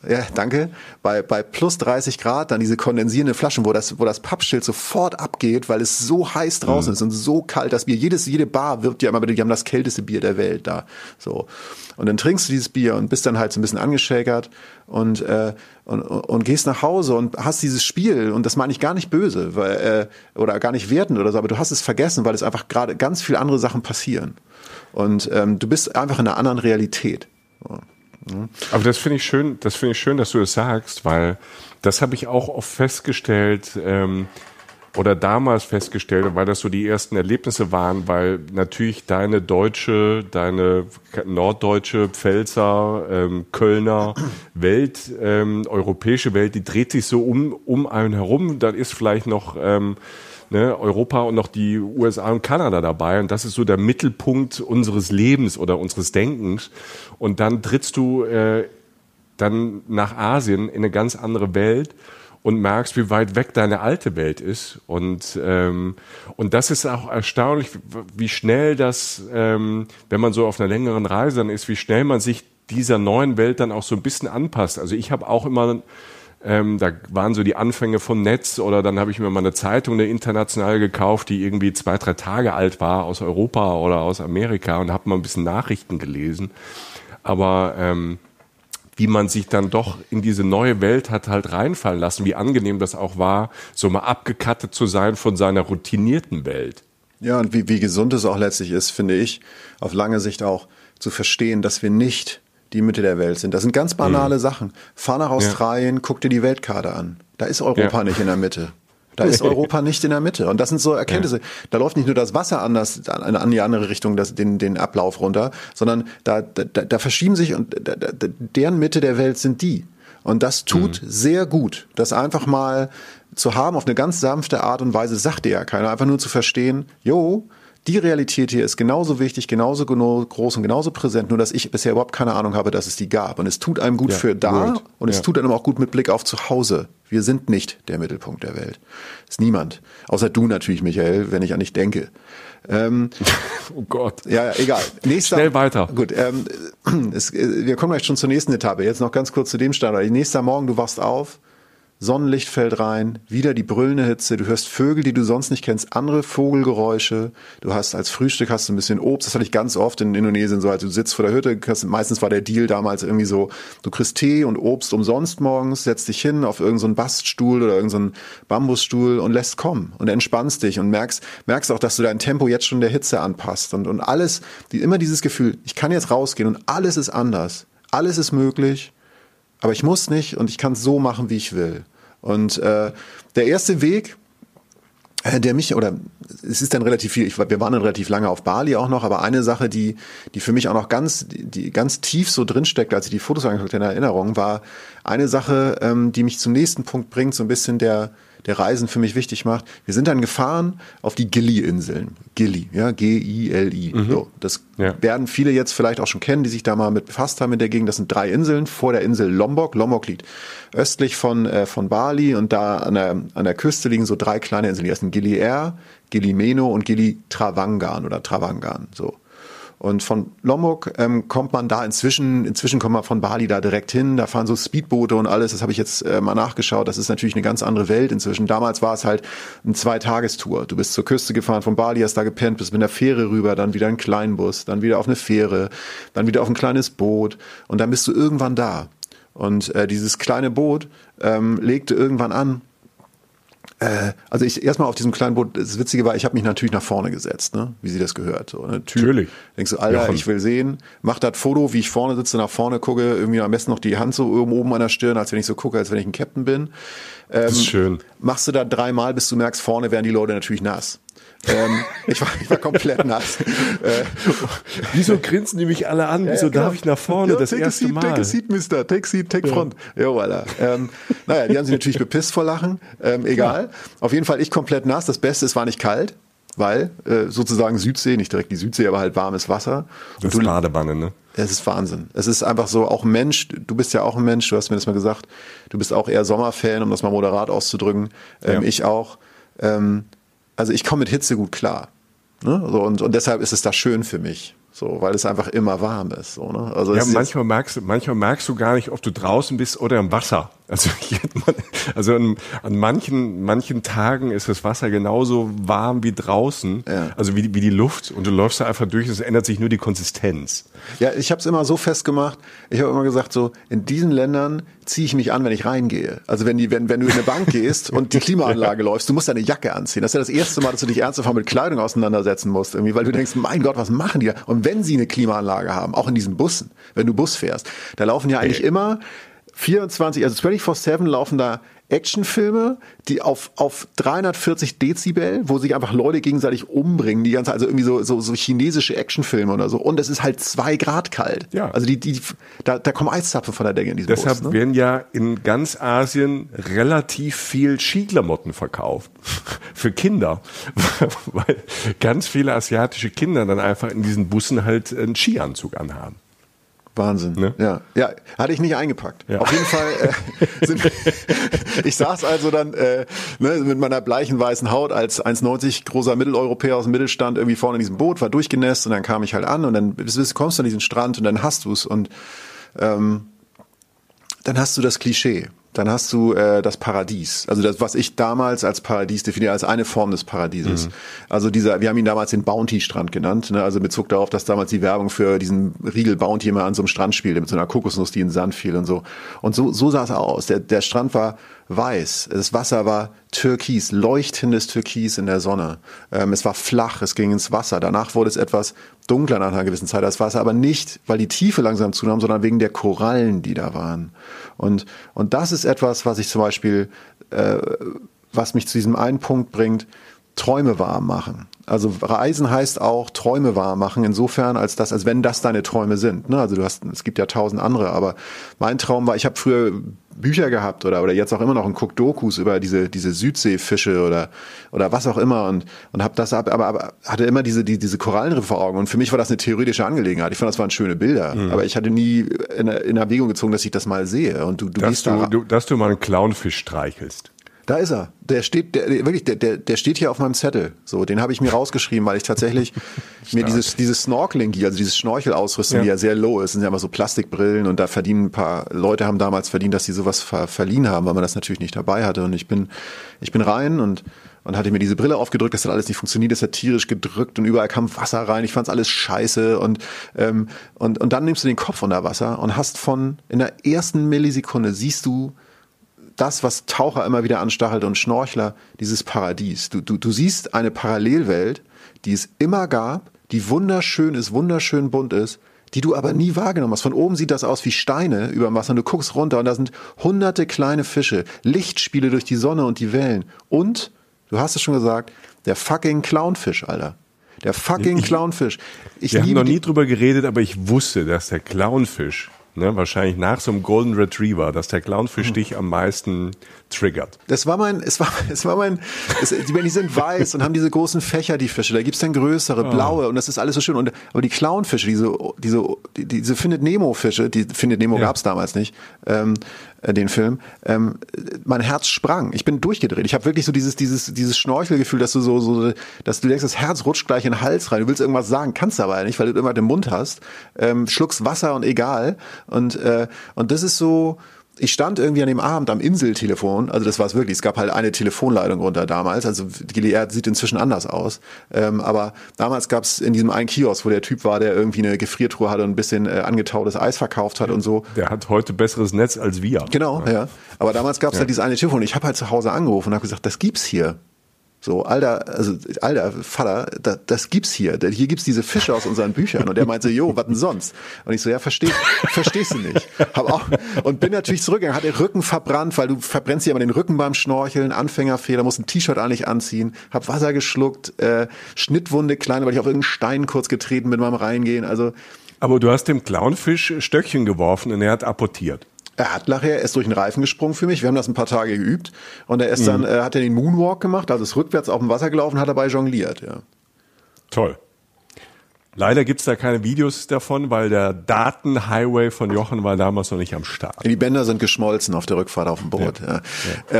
ja, danke. Bei, bei plus 30 Grad dann diese kondensierenden Flaschen, wo das, wo das Pappschild sofort abgeht, weil es so heiß draußen mhm. ist und so kalt das Bier. Jedes, jede Bar wirbt ja immer, die haben das kälteste Bier der Welt da. So. Und dann trinkst du dieses Bier und bist dann halt so ein bisschen angeschäkert und, äh, und, und gehst nach Hause und hast dieses Spiel, und das meine ich gar nicht böse, weil, äh, oder gar nicht wertend oder so, aber du hast es vergessen, weil es einfach gerade ganz viele andere Sachen passieren. Und ähm, du bist einfach in einer anderen Realität. So. Aber das finde ich schön, das finde ich schön, dass du das sagst, weil das habe ich auch oft festgestellt ähm, oder damals festgestellt, weil das so die ersten Erlebnisse waren, weil natürlich deine deutsche, deine norddeutsche, Pfälzer, ähm, Kölner Welt, ähm, europäische Welt, die dreht sich so um um einen herum. Da ist vielleicht noch ähm, ne, Europa und noch die USA und Kanada dabei. Und das ist so der Mittelpunkt unseres Lebens oder unseres Denkens. Und dann trittst du äh, dann nach Asien in eine ganz andere Welt und merkst, wie weit weg deine alte Welt ist. Und, ähm, und das ist auch erstaunlich, wie schnell das, ähm, wenn man so auf einer längeren Reise dann ist, wie schnell man sich dieser neuen Welt dann auch so ein bisschen anpasst. Also ich habe auch immer ähm, da waren so die Anfänge vom Netz oder dann habe ich mir mal eine Zeitung, eine international gekauft, die irgendwie zwei, drei Tage alt war aus Europa oder aus Amerika und habe mal ein bisschen Nachrichten gelesen. Aber ähm, wie man sich dann doch in diese neue Welt hat halt reinfallen lassen, wie angenehm das auch war, so mal abgekattet zu sein von seiner routinierten Welt. Ja, und wie, wie gesund es auch letztlich ist, finde ich, auf lange Sicht auch zu verstehen, dass wir nicht die Mitte der Welt sind. Das sind ganz banale mhm. Sachen. Fahr nach Australien, ja. guck dir die Weltkarte an. Da ist Europa ja. nicht in der Mitte. Da ist Europa nicht in der Mitte. Und das sind so Erkenntnisse. Ja. Da läuft nicht nur das Wasser anders, an, die andere Richtung, das, den, den Ablauf runter, sondern da, da, da verschieben sich und da, da, deren Mitte der Welt sind die. Und das tut mhm. sehr gut, das einfach mal zu haben auf eine ganz sanfte Art und Weise, sagt dir ja keiner, einfach nur zu verstehen, jo, die Realität hier ist genauso wichtig, genauso groß und genauso präsent, nur dass ich bisher überhaupt keine Ahnung habe, dass es die gab. Und es tut einem gut ja, für da right. und es ja. tut einem auch gut mit Blick auf zu Hause. Wir sind nicht der Mittelpunkt der Welt. Ist niemand. Außer du natürlich, Michael, wenn ich an dich denke. Ähm, oh Gott. Ja, egal. Nächster, Schnell weiter. Gut, ähm, es, wir kommen gleich schon zur nächsten Etappe. Jetzt noch ganz kurz zu dem Standard. Nächster Morgen, du wachst auf Sonnenlicht fällt rein, wieder die brüllende Hitze, du hörst Vögel, die du sonst nicht kennst, andere Vogelgeräusche, du hast als Frühstück hast du ein bisschen Obst, das hatte ich ganz oft in Indonesien so, als du sitzt vor der Hütte, meistens war der Deal damals irgendwie so, du kriegst Tee und Obst umsonst morgens, setzt dich hin auf irgendeinen so Baststuhl oder irgendeinen so Bambusstuhl und lässt kommen und entspannst dich und merkst, merkst auch, dass du dein Tempo jetzt schon der Hitze anpasst. Und, und alles, die, immer dieses Gefühl, ich kann jetzt rausgehen und alles ist anders, alles ist möglich, aber ich muss nicht und ich kann es so machen, wie ich will. Und äh, der erste Weg, äh, der mich, oder es ist dann relativ viel, ich, wir waren dann relativ lange auf Bali auch noch, aber eine Sache, die, die für mich auch noch ganz, die, ganz tief so drinsteckt, als ich die Fotos angeguckt habe in Erinnerung, war eine Sache, ähm, die mich zum nächsten Punkt bringt, so ein bisschen der, der Reisen für mich wichtig macht. Wir sind dann gefahren auf die Gili-Inseln. Gili, ja, G-I-L-I. Mhm. So, das ja. werden viele jetzt vielleicht auch schon kennen, die sich da mal mit befasst haben in der Gegend. Das sind drei Inseln vor der Insel Lombok. Lombok liegt östlich von, äh, von Bali und da an der, an der Küste liegen so drei kleine Inseln. Die heißen Gili Air, Gili Meno und Gili Travangan oder Travangan. So. Und von Lombok ähm, kommt man da inzwischen, inzwischen kommt man von Bali da direkt hin. Da fahren so Speedboote und alles. Das habe ich jetzt äh, mal nachgeschaut. Das ist natürlich eine ganz andere Welt inzwischen. Damals war es halt eine Zweitagestour. Du bist zur Küste gefahren von Bali, hast da gepennt, bist mit einer Fähre rüber, dann wieder ein Kleinbus, dann wieder auf eine Fähre, dann wieder auf ein kleines Boot und dann bist du irgendwann da. Und äh, dieses kleine Boot ähm, legte irgendwann an äh, also ich erstmal auf diesem kleinen Boot, das Witzige war, ich habe mich natürlich nach vorne gesetzt, ne? wie sie das gehört. So, ne? typ, natürlich. Denkst du, Alter, Jochen. ich will sehen, mach das Foto, wie ich vorne sitze, nach vorne gucke, irgendwie am besten noch die Hand so oben, oben an der Stirn, als wenn ich so gucke, als wenn ich ein Captain bin. Ähm, das ist schön. Machst du da dreimal, bis du merkst, vorne werden die Leute natürlich nass. Ähm, ich, war, ich war komplett nass. Äh, Wieso grinsen die mich alle an? Wieso ja, darf genau. ich nach vorne ja, das erste seat, Mal? Take a seat, Mister. Take a seat, take front. Ja, voilà. Ähm, naja, die haben sich natürlich bepisst vor Lachen. Ähm, egal. Auf jeden Fall ich komplett nass. Das Beste, es war nicht kalt weil äh, sozusagen Südsee, nicht direkt die Südsee, aber halt warmes Wasser. Das ist Badewanne, ne? Es ist Wahnsinn. Es ist einfach so, auch ein Mensch, du bist ja auch ein Mensch, du hast mir das mal gesagt, du bist auch eher Sommerfan, um das mal moderat auszudrücken. Ähm, ja. Ich auch. Ähm, also ich komme mit Hitze gut klar. Ne? So, und, und deshalb ist es da schön für mich. So, weil es einfach immer warm ist. So, ne? also ja, manchmal merkst, du, manchmal merkst du gar nicht, ob du draußen bist oder im Wasser. Also, also an, an manchen, manchen Tagen ist das Wasser genauso warm wie draußen, ja. also wie, wie die Luft und du läufst da einfach durch, es ändert sich nur die Konsistenz. Ja, ich habe es immer so festgemacht, ich habe immer gesagt, so in diesen Ländern ziehe ich mich an, wenn ich reingehe. Also wenn, die, wenn, wenn du in eine Bank gehst und die Klimaanlage läufst, du musst deine Jacke anziehen. Das ist ja das erste Mal, dass du dich ernsthaft mit Kleidung auseinandersetzen musst, irgendwie, weil du denkst, mein Gott, was machen die da? Und wenn sie eine Klimaanlage haben, auch in diesen Bussen, wenn du Bus fährst, da laufen ja eigentlich immer 24, also 24-7 laufen da Actionfilme, die auf, auf 340 Dezibel, wo sich einfach Leute gegenseitig umbringen, die ganze, also irgendwie so, so, so chinesische Actionfilme oder so. Und es ist halt zwei Grad kalt. Ja. Also die, die, da, da kommen Eiszapfen von der Decke in diesem Deshalb Bus, ne? werden ja in ganz Asien relativ viel Skiklamotten verkauft. Für Kinder. Weil ganz viele asiatische Kinder dann einfach in diesen Bussen halt einen Skianzug anhaben. Wahnsinn. Ne? Ja, ja, hatte ich nicht eingepackt. Ja. Auf jeden Fall. Äh, sind, ich saß also dann äh, ne, mit meiner bleichen weißen Haut als 1,90 großer Mitteleuropäer aus dem Mittelstand irgendwie vorne in diesem Boot, war durchgenässt und dann kam ich halt an und dann bis, kommst du an diesen Strand und dann hast du es und ähm, dann hast du das Klischee dann hast du äh, das Paradies. Also das, was ich damals als Paradies definiere, als eine Form des Paradieses. Mhm. Also dieser, wir haben ihn damals den Bounty-Strand genannt, ne? also Bezug darauf, dass damals die Werbung für diesen Riegel Bounty immer an so einem Strand spielte, mit so einer Kokosnuss, die in den Sand fiel und so. Und so, so sah es aus. Der, der Strand war weiß. Das Wasser war türkis, leuchtendes Türkis in der Sonne. Ähm, es war flach, es ging ins Wasser. Danach wurde es etwas dunkler nach einer gewissen Zeit das Wasser, aber nicht, weil die Tiefe langsam zunahm, sondern wegen der Korallen, die da waren. Und, und das ist etwas, was ich zum Beispiel, äh, was mich zu diesem einen Punkt bringt, Träume wahr machen. Also Reisen heißt auch Träume wahr machen, insofern als das, als wenn das deine Träume sind. Ne? Also du hast, es gibt ja tausend andere, aber mein Traum war, ich habe früher Bücher gehabt oder oder jetzt auch immer noch und guck Dokus über diese diese Südseefische oder oder was auch immer und und habe das ab, aber, aber hatte immer diese die, diese Korallenriffe vor Augen und für mich war das eine theoretische Angelegenheit. Ich fand das waren schöne Bilder, mhm. aber ich hatte nie in, in Erwägung gezogen, dass ich das mal sehe und du du dass du, du dass du mal einen Clownfisch streichelst. Da ist er. Der steht, der, wirklich, der, der, der steht hier auf meinem Zettel. So, den habe ich mir rausgeschrieben, weil ich tatsächlich mir dieses, dieses Snorkeling Gear, also dieses Schnorchelausrüstung, ja. die ja sehr low ist, sind ja immer so Plastikbrillen und da verdienen ein paar Leute haben damals verdient, dass sie sowas ver, verliehen haben, weil man das natürlich nicht dabei hatte. Und ich bin, ich bin rein und und hatte mir diese Brille aufgedrückt, das hat alles nicht funktioniert, das hat tierisch gedrückt und überall kam Wasser rein, ich fand's alles scheiße und, ähm, und, und dann nimmst du den Kopf unter Wasser und hast von, in der ersten Millisekunde siehst du das, was Taucher immer wieder anstachelt und Schnorchler, dieses Paradies. Du, du, du siehst eine Parallelwelt, die es immer gab, die wunderschön ist, wunderschön bunt ist, die du aber nie wahrgenommen hast. Von oben sieht das aus wie Steine über dem Wasser und du guckst runter und da sind hunderte kleine Fische, Lichtspiele durch die Sonne und die Wellen und, du hast es schon gesagt, der fucking Clownfisch, Alter. Der fucking ich, Clownfisch. Ich wir haben noch nie drüber geredet, aber ich wusste, dass der Clownfisch ne, wahrscheinlich nach so einem Golden Retriever, dass der Clownfisch hm. dich am meisten triggert. Das war mein, es war, es war mein, es, die, sind weiß und haben diese großen Fächer, die Fische. Da gibt's dann größere, oh. blaue und das ist alles so schön. Und, aber die Clownfische, diese, diese, diese Findet Nemo Fische, die Findet Nemo ja. gab's damals nicht, ähm, äh, den Film. Ähm, mein Herz sprang. Ich bin durchgedreht. Ich habe wirklich so dieses, dieses, dieses Schnorchelgefühl, dass du so, so, dass du denkst, das Herz rutscht gleich in den Hals rein. Du willst irgendwas sagen, kannst aber nicht, weil du immer den Mund hast. Ähm, schluckst Wasser und egal. Und, äh, und das ist so, ich stand irgendwie an dem Abend am Inseltelefon, also das war es wirklich, es gab halt eine Telefonleitung runter damals, also Gilead sieht inzwischen anders aus, ähm, aber damals gab es in diesem einen Kiosk, wo der Typ war, der irgendwie eine Gefriertruhe hatte und ein bisschen äh, angetautes Eis verkauft hat ja, und so. Der hat heute besseres Netz als wir. Genau, ja. ja. Aber damals gab es ja. halt dieses eine Telefon. Ich habe halt zu Hause angerufen und habe gesagt, das gibt's hier. So, alter, also, alter Vater, das, das gibt's hier. Hier gibt's diese Fische aus unseren Büchern. Und er meinte, jo, was denn sonst? Und ich so, ja, versteh, verstehst du nicht. Hab auch, und bin natürlich zurückgegangen, hat den Rücken verbrannt, weil du verbrennst dir immer den Rücken beim Schnorcheln, Anfängerfehler, musst ein T-Shirt eigentlich anziehen, hab Wasser geschluckt, äh, Schnittwunde kleine, weil ich auf irgendeinen Stein kurz getreten bin beim Reingehen, also. Aber du hast dem Clownfisch Stöckchen geworfen und er hat apportiert. Er hat nachher, er ist durch den Reifen gesprungen für mich. Wir haben das ein paar Tage geübt. Und er ist mhm. dann, äh, hat er den Moonwalk gemacht, also ist rückwärts auf dem Wasser gelaufen, hat dabei jongliert, ja. Toll. Leider gibt's da keine Videos davon, weil der Datenhighway von Jochen war damals noch nicht am Start. Die Bänder sind geschmolzen auf der Rückfahrt auf dem Boot. Ja. ja.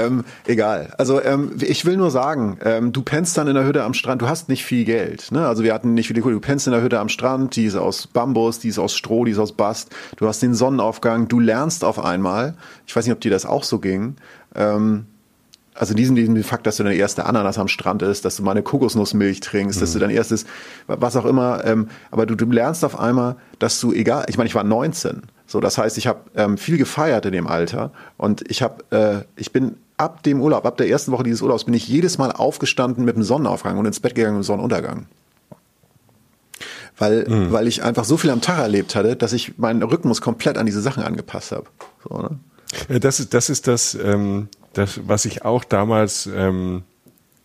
Ähm, egal. Also ähm, ich will nur sagen, ähm, du pennst dann in der Hütte am Strand, du hast nicht viel Geld. Ne? Also wir hatten nicht viel Kohle. Du pennst in der Hütte am Strand, die ist aus Bambus, die ist aus Stroh, die ist aus Bast. Du hast den Sonnenaufgang, du lernst auf einmal. Ich weiß nicht, ob dir das auch so ging. Ähm, also diesen, diesen Fakt, dass du deine erste Ananas am Strand ist, dass du mal eine Kokosnussmilch trinkst, mhm. dass du mhm. dein erstes, was auch immer, ähm, aber du, du lernst auf einmal, dass du egal, ich meine, ich war 19, so das heißt, ich habe ähm, viel gefeiert in dem Alter und ich habe, äh, ich bin ab dem Urlaub, ab der ersten Woche dieses Urlaubs, bin ich jedes Mal aufgestanden mit dem Sonnenaufgang und ins Bett gegangen mit dem Sonnenuntergang weil, mhm. weil ich einfach so viel am Tag erlebt hatte, dass ich meinen Rhythmus komplett an diese Sachen angepasst habe. So, ne? Das ist das, ist das ähm, das, was ich auch damals ähm,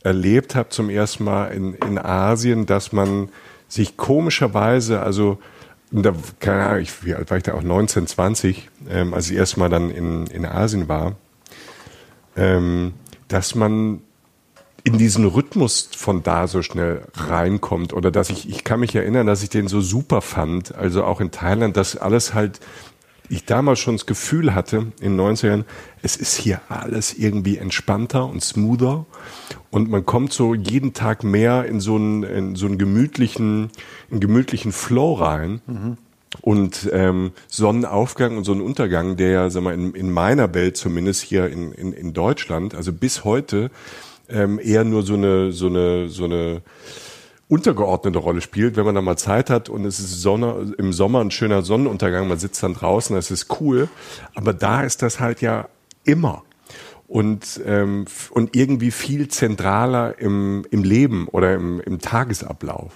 erlebt habe zum ersten Mal in, in Asien, dass man sich komischerweise, also da, keine Ahnung, ich, wie alt war ich da? Auch 19, 20, ähm, als ich erstmal dann in, in Asien war, ähm, dass man in diesen Rhythmus von da so schnell reinkommt. Oder dass ich, ich kann mich erinnern, dass ich den so super fand, also auch in Thailand, dass alles halt ich damals schon das Gefühl hatte, in den 90ern, es ist hier alles irgendwie entspannter und smoother und man kommt so jeden Tag mehr in so einen, in so einen gemütlichen, einen gemütlichen Flow rein. Mhm. Und ähm, Sonnenaufgang und Sonnenuntergang, der ja, sag mal, in, in meiner Welt zumindest hier in, in, in Deutschland, also bis heute ähm, eher nur so eine, so eine, so eine untergeordnete Rolle spielt, wenn man da mal Zeit hat und es ist Sonne, im Sommer ein schöner Sonnenuntergang, man sitzt dann draußen, das ist cool. Aber da ist das halt ja immer und, ähm, und irgendwie viel zentraler im, im Leben oder im, im Tagesablauf.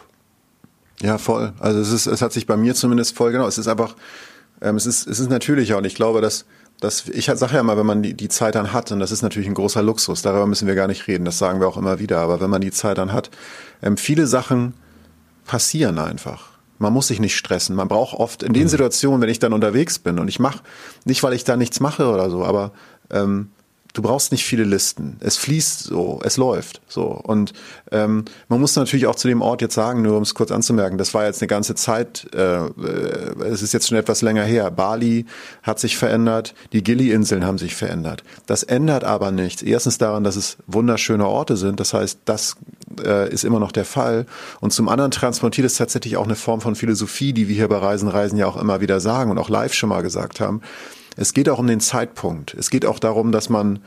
Ja, voll. Also es ist, es hat sich bei mir zumindest voll genau. Es ist einfach, ähm, es ist, es ist natürlicher und ich glaube, dass das, ich sage ja mal, wenn man die, die Zeit dann hat, und das ist natürlich ein großer Luxus, darüber müssen wir gar nicht reden, das sagen wir auch immer wieder, aber wenn man die Zeit dann hat, ähm, viele Sachen passieren einfach. Man muss sich nicht stressen. Man braucht oft in den mhm. Situationen, wenn ich dann unterwegs bin und ich mache, nicht weil ich da nichts mache oder so, aber ähm, du brauchst nicht viele Listen. Es fließt so, es läuft so. Und ähm, man muss natürlich auch zu dem Ort jetzt sagen, nur um es kurz anzumerken, das war jetzt eine ganze Zeit, äh, es ist jetzt schon etwas länger her. Bali hat sich verändert, die Gili-Inseln haben sich verändert. Das ändert aber nichts. Erstens daran, dass es wunderschöne Orte sind. Das heißt, das äh, ist immer noch der Fall. Und zum anderen transportiert es tatsächlich auch eine Form von Philosophie, die wir hier bei Reisen, Reisen ja auch immer wieder sagen und auch live schon mal gesagt haben es geht auch um den Zeitpunkt. Es geht auch darum, dass man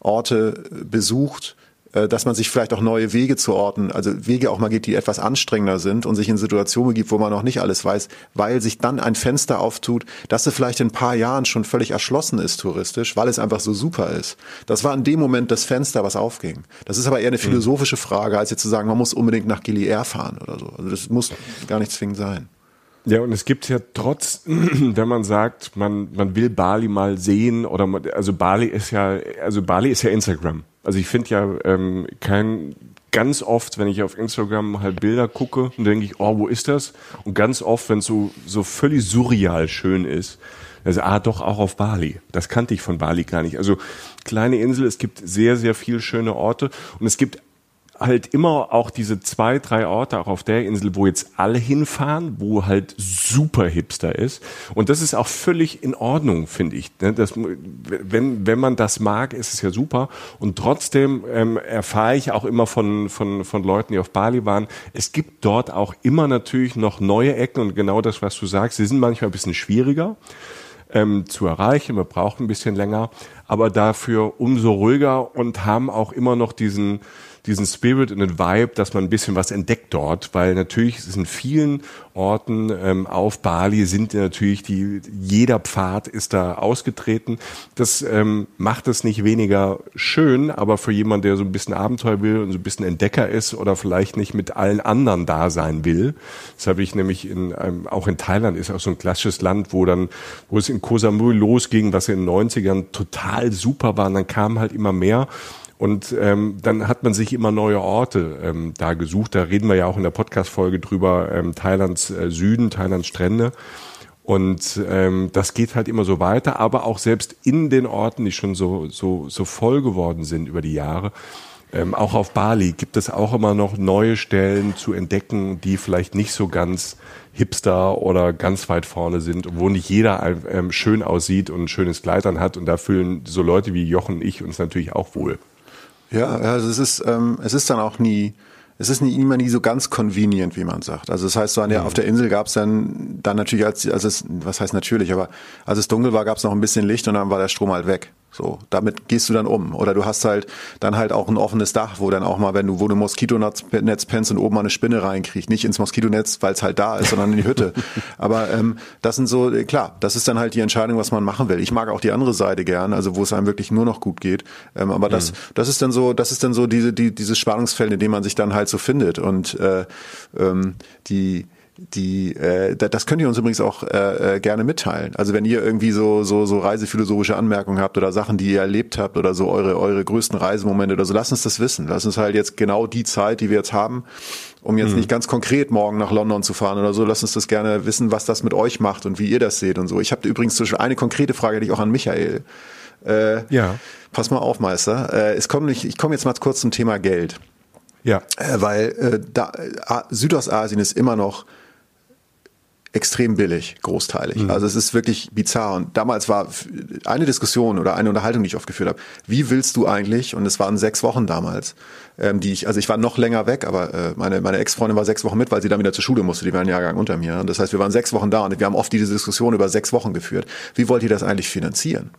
Orte besucht, äh, dass man sich vielleicht auch neue Wege zu Orten, also Wege auch mal geht, die etwas anstrengender sind und sich in Situationen begibt, wo man noch nicht alles weiß, weil sich dann ein Fenster auftut, das vielleicht in ein paar Jahren schon völlig erschlossen ist touristisch, weil es einfach so super ist. Das war in dem Moment das Fenster, was aufging. Das ist aber eher eine mhm. philosophische Frage, als jetzt zu sagen, man muss unbedingt nach Gili Air fahren oder so. Also das muss gar nicht zwingend sein. Ja, und es gibt ja trotz, wenn man sagt, man, man will Bali mal sehen oder man, also Bali ist ja, also Bali ist ja Instagram. Also ich finde ja ähm, kein ganz oft, wenn ich auf Instagram halt Bilder gucke, denke ich, oh, wo ist das? Und ganz oft, wenn es so, so völlig surreal schön ist, also, ah, doch auch auf Bali. Das kannte ich von Bali gar nicht. Also, kleine Insel, es gibt sehr, sehr viele schöne Orte und es gibt halt immer auch diese zwei, drei Orte auch auf der Insel, wo jetzt alle hinfahren, wo halt super hipster ist. Und das ist auch völlig in Ordnung, finde ich. Ne? Das, wenn, wenn man das mag, ist es ja super. Und trotzdem ähm, erfahre ich auch immer von, von, von Leuten, die auf Bali waren, es gibt dort auch immer natürlich noch neue Ecken und genau das, was du sagst, sie sind manchmal ein bisschen schwieriger ähm, zu erreichen. Wir brauchen ein bisschen länger, aber dafür umso ruhiger und haben auch immer noch diesen diesen Spirit und den Vibe, dass man ein bisschen was entdeckt dort, weil natürlich ist in vielen Orten ähm, auf Bali sind natürlich die, jeder Pfad ist da ausgetreten. Das ähm, macht es nicht weniger schön, aber für jemanden, der so ein bisschen Abenteuer will und so ein bisschen Entdecker ist oder vielleicht nicht mit allen anderen da sein will. Das habe ich nämlich in, ähm, auch in Thailand ist auch so ein klassisches Land, wo dann, wo es in Koh Samui losging, was in den 90ern total super war und dann kamen halt immer mehr. Und ähm, dann hat man sich immer neue Orte ähm, da gesucht. Da reden wir ja auch in der Podcast-Folge drüber, ähm, Thailands äh, Süden, Thailands Strände. Und ähm, das geht halt immer so weiter, aber auch selbst in den Orten, die schon so, so, so voll geworden sind über die Jahre, ähm, auch auf Bali gibt es auch immer noch neue Stellen zu entdecken, die vielleicht nicht so ganz hipster oder ganz weit vorne sind, wo nicht jeder ähm, schön aussieht und ein schönes Kleid hat. Und da fühlen so Leute wie Jochen und ich uns natürlich auch wohl. Ja, also es ist, ähm, es ist dann auch nie, es ist nie, immer nie so ganz convenient, wie man sagt. Also das heißt, so an der, mhm. auf der Insel gab es dann, dann natürlich, als, als es, was heißt natürlich, aber als es dunkel war, gab es noch ein bisschen Licht und dann war der Strom halt weg. So, damit gehst du dann um. Oder du hast halt dann halt auch ein offenes Dach, wo dann auch mal, wenn du, wo du Moskitonetz pennst und oben mal eine Spinne reinkriegt, nicht ins Moskitonetz, weil es halt da ist, sondern in die Hütte. Aber ähm, das sind so, klar, das ist dann halt die Entscheidung, was man machen will. Ich mag auch die andere Seite gern, also wo es einem wirklich nur noch gut geht. Ähm, aber das, mhm. das ist dann so, das ist dann so diese, die, dieses Spannungsfeld, in dem man sich dann halt so findet. Und äh, ähm, die die äh, das könnt ihr uns übrigens auch äh, äh, gerne mitteilen. Also wenn ihr irgendwie so so so reisephilosophische Anmerkungen habt oder Sachen, die ihr erlebt habt oder so eure eure größten Reisemomente oder so, lasst uns das wissen. Lasst uns halt jetzt genau die Zeit, die wir jetzt haben, um jetzt mhm. nicht ganz konkret morgen nach London zu fahren oder so, lasst uns das gerne wissen, was das mit euch macht und wie ihr das seht und so. Ich habe übrigens zum eine konkrete Frage, die ich auch an Michael. Äh, ja. Pass mal auf, Meister. Äh, es kommt nicht, ich komme jetzt mal kurz zum Thema Geld. Ja. Äh, weil äh, da, äh, Südostasien ist immer noch extrem billig, großteilig. Mhm. Also es ist wirklich bizarr. Und damals war eine Diskussion oder eine Unterhaltung, die ich oft geführt habe, wie willst du eigentlich, und es waren sechs Wochen damals, ähm, die ich, also ich war noch länger weg, aber äh, meine, meine Ex-Freundin war sechs Wochen mit, weil sie dann wieder zur Schule musste, die war ein Jahrgang unter mir. Und das heißt, wir waren sechs Wochen da und wir haben oft diese Diskussion über sechs Wochen geführt. Wie wollt ihr das eigentlich finanzieren?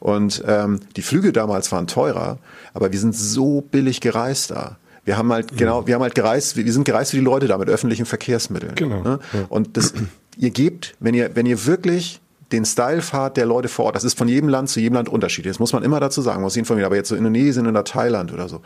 Und ähm, die Flüge damals waren teurer, aber wir sind so billig gereist da. Wir haben halt, genau, wir haben halt gereist, wir sind gereist für die Leute da mit öffentlichen Verkehrsmitteln. Genau. Ne? Und das, ihr gebt, wenn ihr, wenn ihr wirklich den Style fahrt der Leute vor Ort, das ist von jedem Land zu jedem Land unterschiedlich. Das muss man immer dazu sagen, muss informieren. Aber jetzt so Indonesien oder Thailand oder so,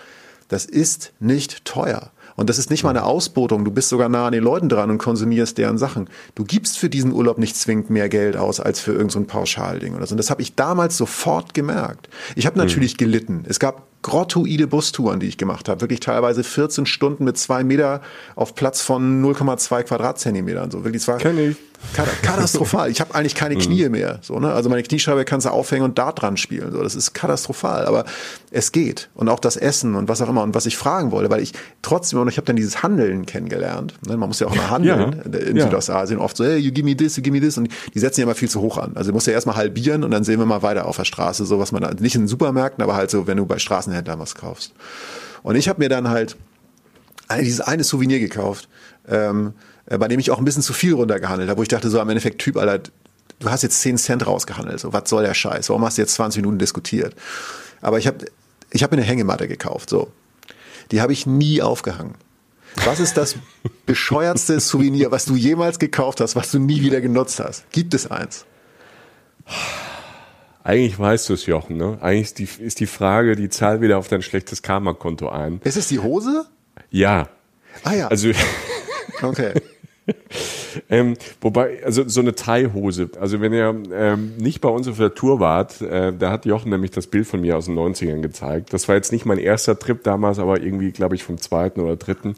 das ist nicht teuer. Und das ist nicht mal eine Ausbotung. Du bist sogar nah an den Leuten dran und konsumierst deren Sachen. Du gibst für diesen Urlaub nicht zwingend mehr Geld aus als für irgendein so Pauschalding oder so. Und das habe ich damals sofort gemerkt. Ich habe natürlich mhm. gelitten. Es gab grottoide Bustouren, die ich gemacht habe. Wirklich teilweise 14 Stunden mit zwei Meter auf Platz von 0,2 Quadratzentimetern. So wirklich, es war Kenn ich. katastrophal. Ich habe eigentlich keine mhm. Knie mehr. So, ne? Also meine Kniescheibe kannst du aufhängen und da dran spielen. So, das ist katastrophal. Aber es geht. Und auch das Essen und was auch immer. Und was ich fragen wollte, weil ich trotzdem, und ich habe dann dieses Handeln kennengelernt. Ne? Man muss ja auch mal handeln ja. in ja. Südostasien. Oft so, hey, you give me this, you give me this. Und die setzen ja immer viel zu hoch an. Also du musst ja erstmal halbieren und dann sehen wir mal weiter auf der Straße. So was man, nicht in Supermärkten, aber halt so, wenn du bei Straßenhändlern was kaufst. Und ich habe mir dann halt dieses eine Souvenir gekauft. Ähm, äh, bei dem ich auch ein bisschen zu viel runtergehandelt habe, wo ich dachte, so am Endeffekt, Typ, Alter, du hast jetzt 10 Cent rausgehandelt, so, was soll der Scheiß? Warum hast du jetzt 20 Minuten diskutiert? Aber ich habe ich hab mir eine Hängematte gekauft, so. Die habe ich nie aufgehangen. Was ist das bescheuertste Souvenir, was du jemals gekauft hast, was du nie wieder genutzt hast? Gibt es eins? Eigentlich weißt du es, Jochen, ne? Eigentlich ist die, ist die Frage, die zahl wieder auf dein schlechtes Karma-Konto ein. Ist es die Hose? Ja. Ah ja. Also. Okay. ähm, wobei, also so eine Thai-Hose. Also wenn ihr ähm, nicht bei uns auf der Tour wart, äh, da hat Jochen nämlich das Bild von mir aus den 90ern gezeigt. Das war jetzt nicht mein erster Trip damals, aber irgendwie, glaube ich, vom zweiten oder dritten.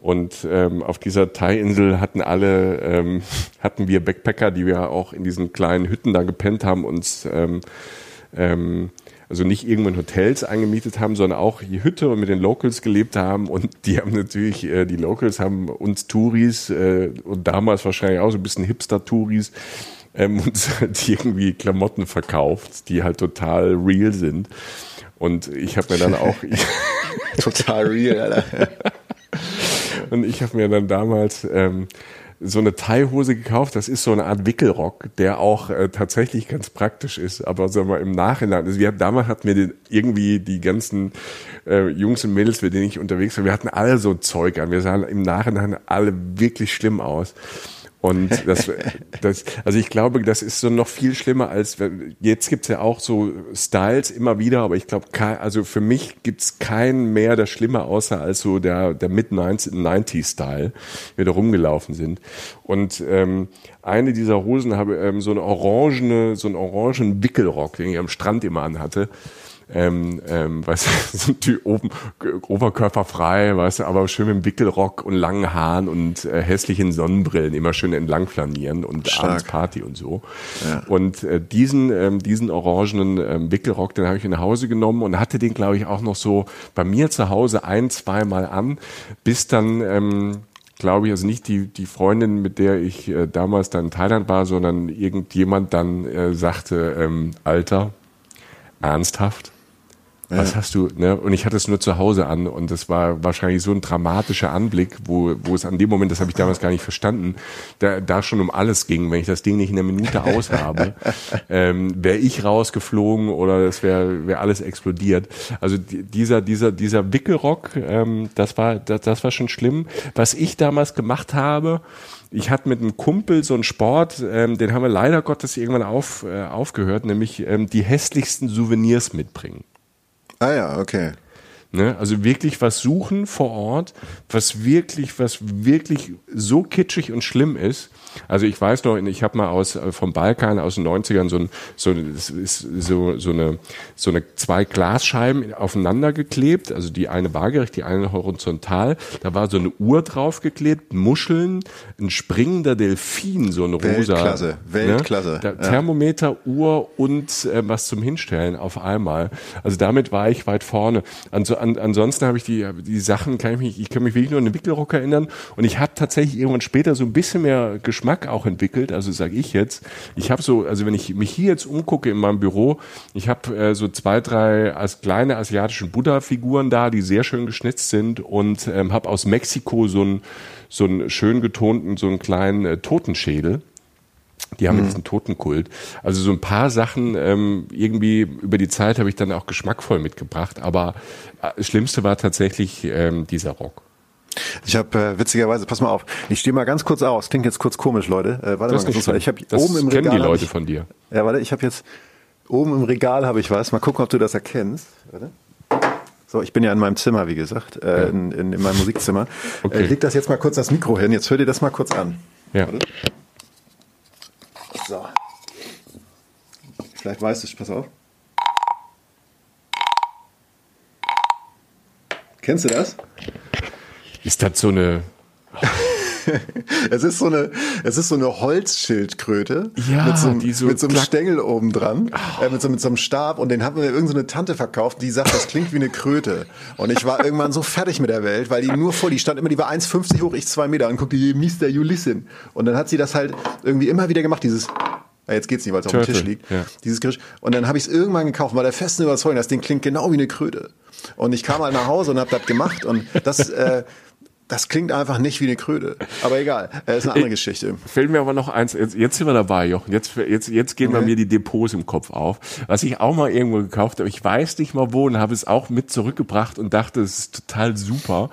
Und ähm, auf dieser Thai-Insel hatten alle, ähm, hatten wir Backpacker, die wir auch in diesen kleinen Hütten da gepennt haben, uns ähm, ähm, also nicht irgendwo in Hotels eingemietet haben, sondern auch die Hütte und mit den Locals gelebt haben. Und die haben natürlich, äh, die Locals haben uns Touris äh, und damals wahrscheinlich auch so ein bisschen Hipster-Touris ähm, uns halt irgendwie Klamotten verkauft, die halt total real sind. Und ich habe mir dann auch total real, Alter. und ich habe mir dann damals ähm, so eine Thai-Hose gekauft. Das ist so eine Art Wickelrock, der auch äh, tatsächlich ganz praktisch ist. Aber sagen wir im Nachhinein, also wir damals hatten wir den, irgendwie die ganzen äh, Jungs und Mädels, mit denen ich unterwegs war, wir hatten alle so Zeug an. Wir sahen im Nachhinein alle wirklich schlimm aus. Und das, das, also ich glaube, das ist so noch viel schlimmer als jetzt gibt's ja auch so Styles immer wieder, aber ich glaube, also für mich gibt's keinen mehr, der schlimmer außer als so der der Mid 90 Style, wie wir da rumgelaufen sind. Und ähm, eine dieser Hosen habe ähm, so eine orangene, so einen orangen Wickelrock, den ich am Strand immer anhatte ähm, ähm, weißt du, sind die oben oberkörperfrei, weißt du, aber schön mit dem Wickelrock und langen Haaren und äh, hässlichen Sonnenbrillen immer schön entlang flanieren und Stark. abends Party und so. Ja. Und äh, diesen ähm, diesen orangenen ähm, Wickelrock, den habe ich nach Hause genommen und hatte den glaube ich auch noch so bei mir zu Hause ein, zweimal an, bis dann ähm, glaube ich, also nicht die, die Freundin, mit der ich äh, damals dann in Thailand war, sondern irgendjemand dann äh, sagte, ähm, Alter, ernsthaft? Ja. Was hast du, ne? Und ich hatte es nur zu Hause an und das war wahrscheinlich so ein dramatischer Anblick, wo, wo es an dem Moment, das habe ich damals gar nicht verstanden, da, da schon um alles ging. Wenn ich das Ding nicht in einer Minute aus habe, ähm, wäre ich rausgeflogen oder es wäre wär alles explodiert. Also dieser, dieser, dieser Wickelrock, ähm, das war, das, das war schon schlimm. Was ich damals gemacht habe, ich hatte mit einem Kumpel so einen Sport, ähm, den haben wir leider Gottes irgendwann auf, äh, aufgehört, nämlich ähm, die hässlichsten Souvenirs mitbringen. Ah ja, okay. Ne? Also wirklich was suchen vor Ort, was wirklich, was wirklich so kitschig und schlimm ist, also ich weiß noch, ich habe mal aus äh, vom Balkan aus den 90ern so, ein, so, so, so, eine, so eine zwei Glasscheiben aufeinander geklebt, also die eine waagerecht, die eine horizontal. Da war so eine Uhr draufgeklebt, Muscheln, ein springender Delfin, so ein rosa. Weltklasse, ne? Weltklasse. Ne? Thermometer, Uhr und äh, was zum Hinstellen auf einmal. Also damit war ich weit vorne. Also, an, ansonsten habe ich die, die Sachen, kann ich mich, ich kann mich wirklich nur an den Wickelrock erinnern und ich habe tatsächlich irgendwann später so ein bisschen mehr Geschmack Geschmack auch entwickelt. Also sage ich jetzt, ich habe so, also wenn ich mich hier jetzt umgucke in meinem Büro, ich habe äh, so zwei, drei als kleine asiatische Buddha-Figuren da, die sehr schön geschnitzt sind und ähm, habe aus Mexiko so einen so einen schön getonten, so einen kleinen äh, Totenschädel. Die haben mhm. jetzt einen Totenkult. Also so ein paar Sachen ähm, irgendwie über die Zeit habe ich dann auch geschmackvoll mitgebracht. Aber äh, das Schlimmste war tatsächlich ähm, dieser Rock. Ich habe äh, witzigerweise, pass mal auf, ich stehe mal ganz kurz aus. Klingt jetzt kurz komisch, Leute. Äh, warte das mal, ganz Ich habe oben im Regal. kennen die Leute ich, von dir. Ja, warte, ich habe jetzt oben im Regal habe ich was. Mal gucken, ob du das erkennst. Warte. So, ich bin ja in meinem Zimmer, wie gesagt, äh, ja. in, in, in, meinem Musikzimmer. Okay. Äh, ich leg das jetzt mal kurz das Mikro hin. Jetzt hör dir das mal kurz an. Ja. Warte. So. Vielleicht weißt du es, pass auf. Kennst du das? Ist das so eine es ist so eine, es ist so eine Holzschildkröte ja, mit so, einem, so mit so einem Stängel oben dran, oh. äh, mit, so, mit so einem Stab und den hat mir irgendeine so Tante verkauft, die sagt, das klingt wie eine Kröte. Und ich war irgendwann so fertig mit der Welt, weil die nur vor, die stand immer, die war 1,50 hoch, ich zwei Meter und guckte, die Mr. Listen. Und dann hat sie das halt irgendwie immer wieder gemacht, dieses ja, jetzt geht's nicht, weil es auf dem Tisch liegt. Ja. Dieses Gericht. Und dann habe ich es irgendwann gekauft, weil der festen Überzeugung, das Ding klingt genau wie eine Kröte. Und ich kam halt nach Hause und habe das gemacht. Und das, äh, das klingt einfach nicht wie eine Kröte. Aber egal, äh, ist eine andere Geschichte. Fällt mir aber noch eins, jetzt, jetzt sind wir dabei, Jochen. Jetzt, jetzt, jetzt gehen okay. bei mir die Depots im Kopf auf. Was ich auch mal irgendwo gekauft habe, ich weiß nicht mal wo und habe es auch mit zurückgebracht und dachte, es ist total super,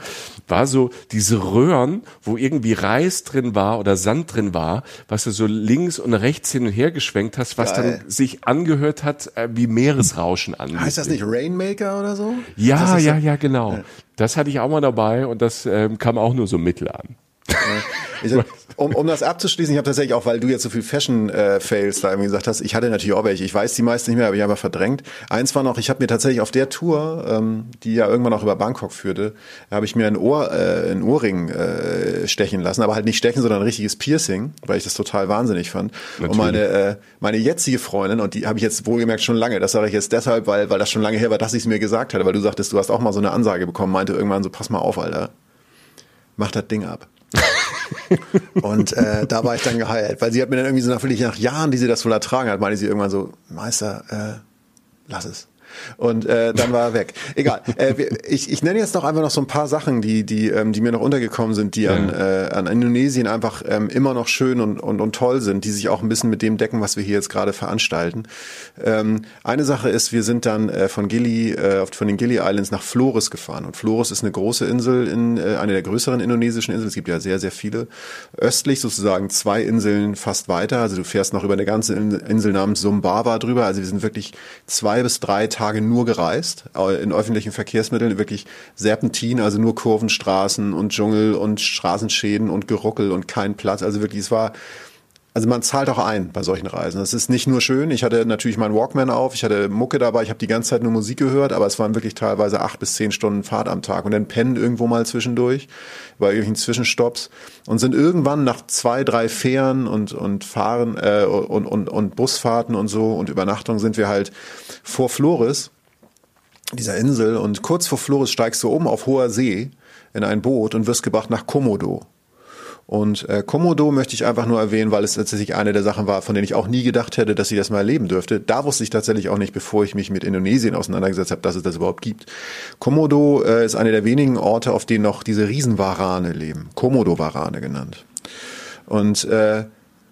war so diese Röhren, wo irgendwie Reis drin war oder Sand drin war, was du so links und rechts hin und her geschwenkt hast, was Geil. dann sich angehört hat äh, wie Meeresrauschen an. Heißt das nicht Rainmaker oder so? Ja, ja, ja, genau. Ja. Das hatte ich auch mal dabei und das ähm, kam auch nur so mittel an. Ich, um, um das abzuschließen, ich habe tatsächlich auch, weil du jetzt so viel Fashion-Fails äh, da irgendwie gesagt hast, ich hatte natürlich auch welche. Ich weiß die meisten nicht mehr, aber ich habe verdrängt. Eins war noch, ich habe mir tatsächlich auf der Tour, ähm, die ja irgendwann auch über Bangkok führte, habe ich mir ein Ohr, äh, ein Ohrring äh, stechen lassen, aber halt nicht stechen, sondern ein richtiges Piercing, weil ich das total wahnsinnig fand. Natürlich. Und meine äh, meine jetzige Freundin, und die habe ich jetzt wohlgemerkt schon lange, das sage ich jetzt deshalb, weil weil das schon lange her war, dass ich es mir gesagt hatte, weil du sagtest, du hast auch mal so eine Ansage bekommen, meinte irgendwann so, pass mal auf, Alter, mach das Ding ab und äh, da war ich dann geheilt, weil sie hat mir dann irgendwie so nach, nach Jahren, die sie das wohl ertragen hat, meinte sie irgendwann so, Meister, äh, lass es. Und äh, dann war er weg. Egal. Äh, ich, ich nenne jetzt noch einfach noch so ein paar Sachen, die, die, ähm, die mir noch untergekommen sind, die ja. an, äh, an Indonesien einfach ähm, immer noch schön und, und, und toll sind, die sich auch ein bisschen mit dem decken, was wir hier jetzt gerade veranstalten. Ähm, eine Sache ist, wir sind dann äh, von Gili, äh, von den Gili Islands nach Flores gefahren. Und Flores ist eine große Insel, in äh, eine der größeren indonesischen Inseln. Es gibt ja sehr, sehr viele. Östlich sozusagen zwei Inseln fast weiter. Also du fährst noch über eine ganze Insel namens Sumbawa drüber. Also wir sind wirklich zwei bis drei Tage Tage nur gereist, in öffentlichen Verkehrsmitteln, wirklich Serpentin, also nur Kurvenstraßen und Dschungel und Straßenschäden und Geruckel und kein Platz. Also wirklich, es war also man zahlt auch ein bei solchen Reisen. Das ist nicht nur schön. Ich hatte natürlich meinen Walkman auf, ich hatte Mucke dabei, ich habe die ganze Zeit nur Musik gehört, aber es waren wirklich teilweise acht bis zehn Stunden Fahrt am Tag und dann pennen irgendwo mal zwischendurch bei irgendwelchen Zwischenstopps und sind irgendwann nach zwei, drei Fähren und und Fahren äh, und, und und Busfahrten und so und Übernachtung sind wir halt vor Flores dieser Insel und kurz vor Flores steigst du oben auf hoher See in ein Boot und wirst gebracht nach Komodo. Und äh, Komodo möchte ich einfach nur erwähnen, weil es tatsächlich eine der Sachen war, von denen ich auch nie gedacht hätte, dass ich das mal erleben dürfte. Da wusste ich tatsächlich auch nicht, bevor ich mich mit Indonesien auseinandergesetzt habe, dass es das überhaupt gibt. Komodo äh, ist eine der wenigen Orte, auf denen noch diese Riesenwarane leben. Komodo-Warane genannt. Und äh,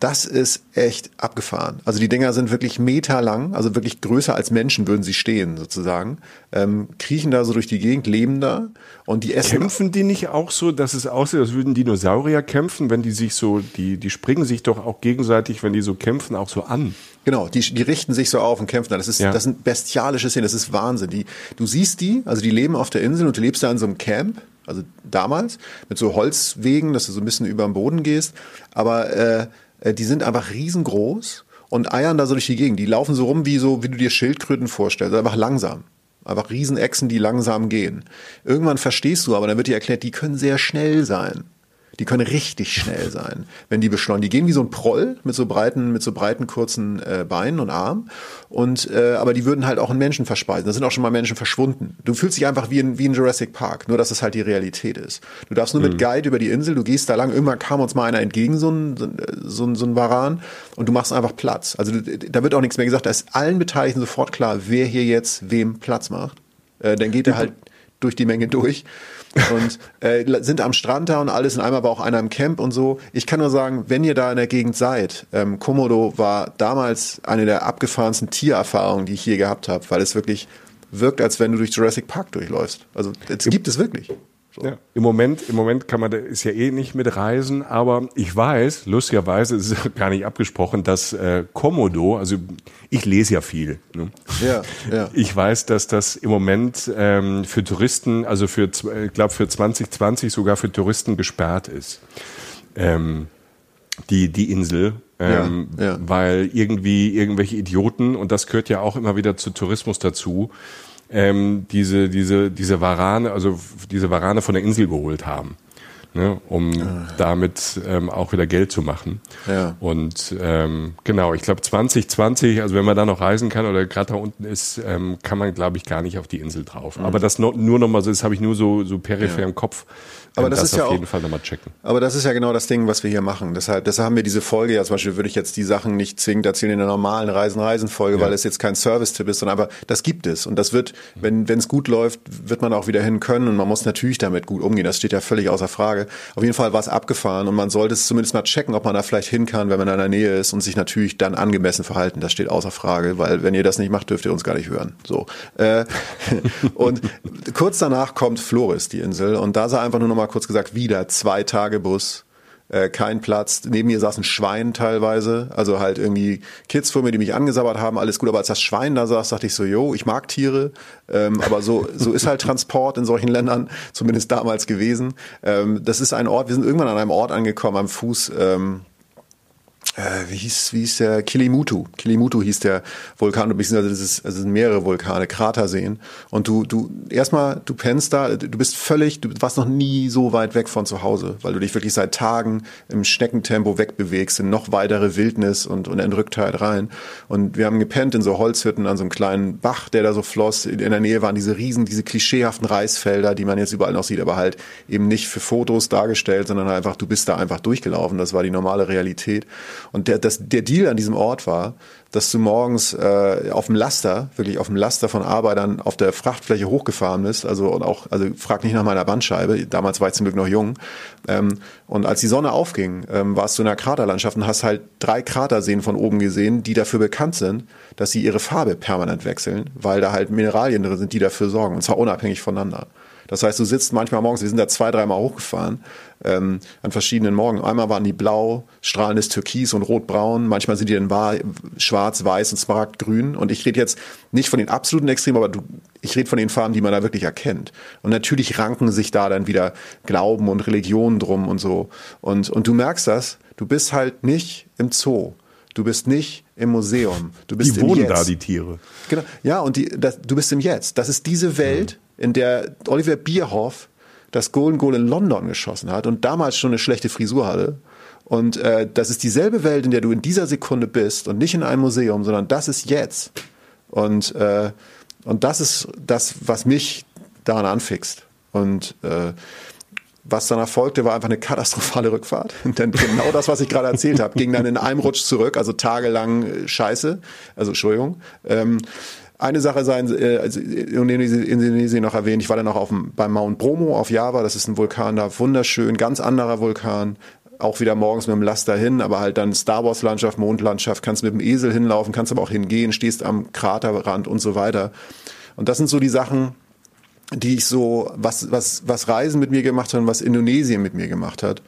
das ist echt abgefahren. Also die Dinger sind wirklich meterlang, also wirklich größer als Menschen würden sie stehen sozusagen. Ähm, kriechen da so durch die Gegend, leben da und die essen. Kämpfen die nicht auch so, dass es aussieht, als würden Dinosaurier kämpfen, wenn die sich so, die, die springen sich doch auch gegenseitig, wenn die so kämpfen, auch so an. Genau, die, die richten sich so auf und kämpfen. Das ist, ja. das sind bestialische Szenen, das ist Wahnsinn. Die, du siehst die, also die leben auf der Insel und du lebst da in so einem Camp, also damals, mit so Holzwegen, dass du so ein bisschen über den Boden gehst. Aber äh, äh, die sind einfach riesengroß und eiern da so durch die Gegend. Die laufen so rum wie so, wie du dir Schildkröten vorstellst, einfach langsam. Einfach Riesenechsen, die langsam gehen. Irgendwann verstehst du aber, dann wird dir erklärt, die können sehr schnell sein. Die können richtig schnell sein, wenn die beschleunigen. Die gehen wie so ein Proll mit so breiten, mit so breiten kurzen äh, Beinen und Armen. Und äh, aber die würden halt auch einen Menschen verspeisen. Da sind auch schon mal Menschen verschwunden. Du fühlst dich einfach wie in, wie in Jurassic Park, nur dass es halt die Realität ist. Du darfst nur mhm. mit Guide über die Insel, du gehst da lang, irgendwann kam uns mal einer entgegen, so ein, so ein, so ein Varan, und du machst einfach Platz. Also da wird auch nichts mehr gesagt. Da ist allen Beteiligten sofort klar, wer hier jetzt wem Platz macht. Äh, dann geht er halt durch die Menge durch und äh, sind am Strand da und alles in einmal war auch einer im Camp und so. Ich kann nur sagen, wenn ihr da in der Gegend seid, ähm, Komodo war damals eine der abgefahrensten Tiererfahrungen, die ich je gehabt habe, weil es wirklich wirkt, als wenn du durch Jurassic Park durchläufst. Also es gibt es wirklich. So. Ja, Im Moment, im Moment kann man, ist ja eh nicht mit Reisen, aber ich weiß, lustigerweise ist es gar nicht abgesprochen, dass äh, Komodo, also ich lese ja viel. Ne? Ja, ja. Ich weiß, dass das im Moment ähm, für Touristen, also für, ich glaube für 2020 sogar für Touristen gesperrt ist. Ähm, die, die Insel, ähm, ja, ja. weil irgendwie irgendwelche Idioten, und das gehört ja auch immer wieder zu Tourismus dazu, ähm, diese, diese, diese Warane, also diese Warane von der Insel geholt haben ne, um ah. damit ähm, auch wieder Geld zu machen. Ja. Und ähm, genau, ich glaube 2020, also wenn man da noch reisen kann oder gerade da unten ist, ähm, kann man, glaube ich, gar nicht auf die Insel drauf. Mhm. Aber das no, nur nochmal so, das habe ich nur so, so peripher ja. im Kopf. Aber das, das ist auf ja jeden auch, Fall nochmal checken. Aber das ist ja genau das Ding, was wir hier machen. Deshalb, deshalb haben wir diese Folge ja zum Beispiel, würde ich jetzt die Sachen nicht zwingend erzählen in der normalen Reisen-Reisen-Folge, ja. weil es jetzt kein Service-Tipp ist, sondern einfach, das gibt es. Und das wird, wenn es gut läuft, wird man auch wieder hin können und man muss natürlich damit gut umgehen. Das steht ja völlig außer Frage. Auf jeden Fall war es abgefahren und man sollte es zumindest mal checken, ob man da vielleicht hin kann, wenn man in der Nähe ist und sich natürlich dann angemessen verhalten. Das steht außer Frage, weil wenn ihr das nicht macht, dürft ihr uns gar nicht hören. So. Äh, und kurz danach kommt Floris, die Insel, und da sah einfach nur noch mal kurz gesagt, wieder zwei Tage Bus, äh, kein Platz. Neben mir saß ein Schwein teilweise, also halt irgendwie Kids vor mir, die mich angesabbert haben, alles gut. Aber als das Schwein da saß, dachte ich so, yo, ich mag Tiere, ähm, aber so so ist halt Transport in solchen Ländern, zumindest damals gewesen. Ähm, das ist ein Ort. Wir sind irgendwann an einem Ort angekommen am Fuß. Ähm, äh, wie hieß, wie hieß der Kilimutu? Kilimutu hieß der Vulkan, beziehungsweise das ist, also sind mehrere Vulkane, Kraterseen. Und du, du, erstmal, du pennst da, du bist völlig, du warst noch nie so weit weg von zu Hause, weil du dich wirklich seit Tagen im Schneckentempo wegbewegst in noch weitere Wildnis und, und Entrücktheit rein. Und wir haben gepennt in so Holzhütten an so einem kleinen Bach, der da so floss. In der Nähe waren diese riesen, diese klischeehaften Reisfelder, die man jetzt überall noch sieht, aber halt eben nicht für Fotos dargestellt, sondern einfach, du bist da einfach durchgelaufen. Das war die normale Realität. Und der, das, der Deal an diesem Ort war, dass du morgens äh, auf dem Laster, wirklich auf dem Laster von Arbeitern auf der Frachtfläche hochgefahren bist, also und auch, also frag nicht nach meiner Bandscheibe, damals war ich zum Glück noch jung. Ähm, und als die Sonne aufging, ähm, warst du in einer Kraterlandschaft und hast halt drei Kraterseen von oben gesehen, die dafür bekannt sind, dass sie ihre Farbe permanent wechseln, weil da halt Mineralien drin sind, die dafür sorgen, und zwar unabhängig voneinander. Das heißt, du sitzt manchmal morgens, wir sind da zwei, dreimal hochgefahren, ähm, an verschiedenen Morgen. Einmal waren die blau, strahlendes Türkis und rotbraun. Manchmal sind die dann schwarz, weiß und smaragdgrün. Und ich rede jetzt nicht von den absoluten Extremen, aber du, ich rede von den Farben, die man da wirklich erkennt. Und natürlich ranken sich da dann wieder Glauben und Religionen drum und so. Und, und du merkst das, du bist halt nicht im Zoo. Du bist nicht im Museum. Du bist die wohnen da, die Tiere. Genau. Ja, und die, das, du bist im Jetzt. Das ist diese Welt, mhm. in der Oliver Bierhoff das Golden Goal in London geschossen hat und damals schon eine schlechte Frisur hatte. Und äh, das ist dieselbe Welt, in der du in dieser Sekunde bist und nicht in einem Museum, sondern das ist jetzt. Und, äh, und das ist das, was mich daran anfixt. Und äh, was danach folgte, war einfach eine katastrophale Rückfahrt. Denn genau das, was ich gerade erzählt habe, ging dann in einem Rutsch zurück, also tagelang äh, Scheiße, also Entschuldigung. Ähm, eine Sache sei äh, also Indonesien, Indonesien noch erwähnt, ich war dann noch auf dem, beim Mount Bromo auf Java, das ist ein Vulkan da, wunderschön, ganz anderer Vulkan, auch wieder morgens mit dem Laster hin, aber halt dann Star Wars Landschaft, Mondlandschaft, kannst mit dem Esel hinlaufen, kannst aber auch hingehen, stehst am Kraterrand und so weiter. Und das sind so die Sachen, die ich so, was, was, was Reisen mit mir gemacht hat und was Indonesien mit mir gemacht hat.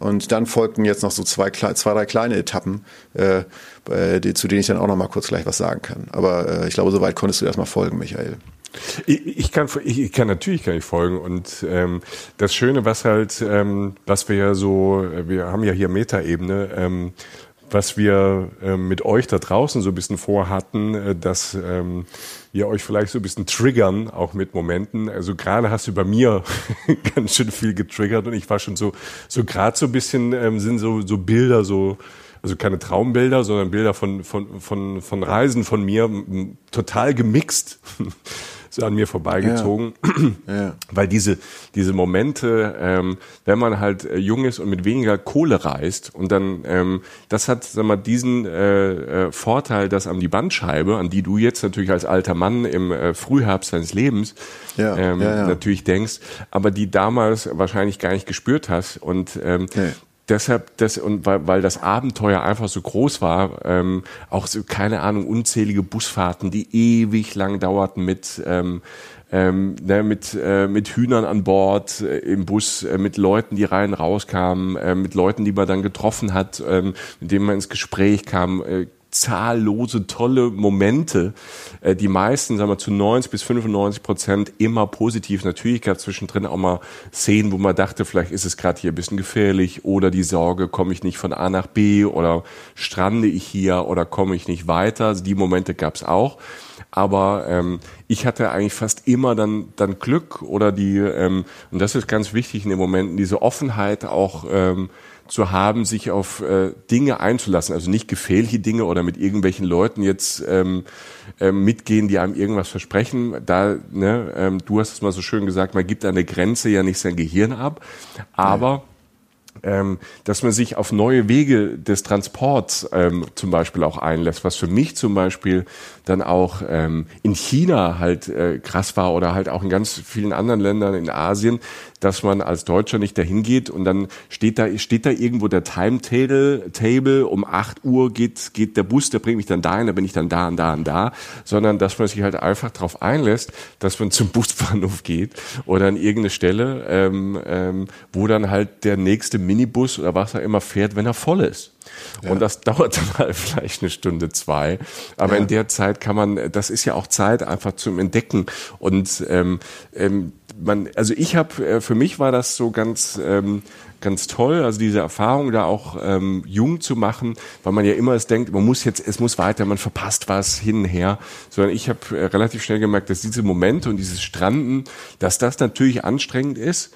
Und dann folgten jetzt noch so zwei, zwei drei kleine Etappen, äh, die, zu denen ich dann auch noch mal kurz gleich was sagen kann. Aber äh, ich glaube, soweit konntest du erstmal folgen, Michael. Ich, ich, kann, ich, kann natürlich kann ich folgen und ähm, das Schöne, was halt, ähm, was wir ja so, wir haben ja hier Metaebene, ähm, was wir ähm, mit euch da draußen so ein bisschen vorhatten, äh, dass ähm, wir euch vielleicht so ein bisschen triggern, auch mit Momenten. Also gerade hast du bei mir ganz schön viel getriggert und ich war schon so, so gerade so ein bisschen ähm, sind so, so Bilder, so, also keine Traumbilder, sondern Bilder von, von, von, von Reisen von mir, total gemixt so an mir vorbeigezogen, ja. Ja. weil diese diese Momente, ähm, wenn man halt äh, jung ist und mit weniger Kohle reist und dann ähm, das hat sag mal diesen äh, äh, Vorteil, dass an die Bandscheibe, an die du jetzt natürlich als alter Mann im äh, Frühherbst deines Lebens ja. Ähm, natürlich denkst, aber die damals wahrscheinlich gar nicht gespürt hast und ähm, nee deshalb, das, und weil, weil das Abenteuer einfach so groß war, ähm, auch so, keine Ahnung, unzählige Busfahrten, die ewig lang dauerten mit, ähm, ähm, ne, mit, äh, mit Hühnern an Bord äh, im Bus, äh, mit Leuten, die rein rauskamen, äh, mit Leuten, die man dann getroffen hat, ähm, mit denen man ins Gespräch kam, äh, zahllose tolle Momente, äh, die meisten, sagen wir zu 90 bis 95 Prozent immer positiv. Natürlich gab es zwischendrin auch mal Szenen, wo man dachte, vielleicht ist es gerade hier ein bisschen gefährlich oder die Sorge, komme ich nicht von A nach B oder strande ich hier oder komme ich nicht weiter. Also die Momente gab es auch. Aber ähm, ich hatte eigentlich fast immer dann, dann Glück oder die, ähm, und das ist ganz wichtig in den Momenten, diese Offenheit auch ähm, zu haben, sich auf äh, Dinge einzulassen. Also nicht gefährliche Dinge oder mit irgendwelchen Leuten jetzt ähm, ähm, mitgehen, die einem irgendwas versprechen. Da, ne, ähm, du hast es mal so schön gesagt, man gibt an der Grenze ja nicht sein Gehirn ab. Aber ähm, dass man sich auf neue Wege des Transports ähm, zum Beispiel auch einlässt, was für mich zum Beispiel dann auch ähm, in China halt äh, krass war oder halt auch in ganz vielen anderen Ländern in Asien, dass man als Deutscher nicht dahin geht und dann steht da, steht da irgendwo der Timetable, Table, um 8 Uhr geht, geht der Bus, der bringt mich dann dahin, da bin ich dann da und da und da, sondern dass man sich halt einfach darauf einlässt, dass man zum Busbahnhof geht oder an irgendeine Stelle, ähm, ähm, wo dann halt der nächste Minibus oder was er immer fährt, wenn er voll ist. Ja. Und das dauert dann halt vielleicht eine Stunde, zwei. Aber ja. in der Zeit kann man, das ist ja auch Zeit einfach zum Entdecken. Und ähm, ähm, man, also ich habe, äh, für mich war das so ganz, ähm, ganz toll, also diese Erfahrung da auch ähm, jung zu machen, weil man ja immer es denkt, man muss jetzt, es muss weiter, man verpasst was hin und her, sondern ich habe äh, relativ schnell gemerkt, dass diese Momente und dieses Stranden, dass das natürlich anstrengend ist,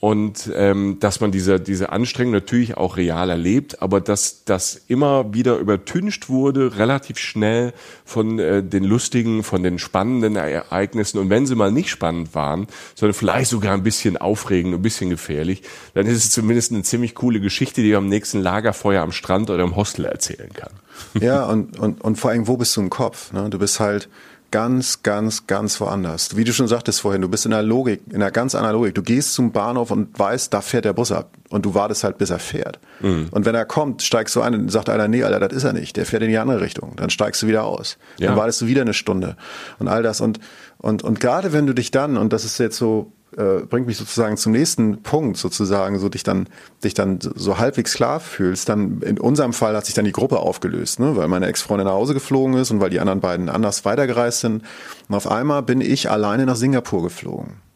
und ähm, dass man diese, diese Anstrengung natürlich auch real erlebt, aber dass das immer wieder übertüncht wurde, relativ schnell von äh, den lustigen, von den spannenden Ereignissen. Und wenn sie mal nicht spannend waren, sondern vielleicht sogar ein bisschen aufregend, ein bisschen gefährlich, dann ist es zumindest eine ziemlich coole Geschichte, die man am nächsten Lagerfeuer am Strand oder im Hostel erzählen kann. Ja, und, und, und vor allem, wo bist du im Kopf? Ne? Du bist halt ganz, ganz, ganz woanders. Wie du schon sagtest vorhin, du bist in der Logik, in einer ganz anderen Logik. Du gehst zum Bahnhof und weißt, da fährt der Bus ab. Und du wartest halt, bis er fährt. Mhm. Und wenn er kommt, steigst du ein und sagt einer, nee, Alter, das ist er nicht. Der fährt in die andere Richtung. Dann steigst du wieder aus. Ja. Dann wartest du wieder eine Stunde. Und all das. Und, und, und gerade wenn du dich dann, und das ist jetzt so äh, bringt mich sozusagen zum nächsten Punkt, sozusagen, so dich dann, dich dann so halbwegs klar fühlst. Dann in unserem Fall hat sich dann die Gruppe aufgelöst, ne? weil meine Ex-Freundin nach Hause geflogen ist und weil die anderen beiden anders weitergereist sind. Und auf einmal bin ich alleine nach Singapur geflogen.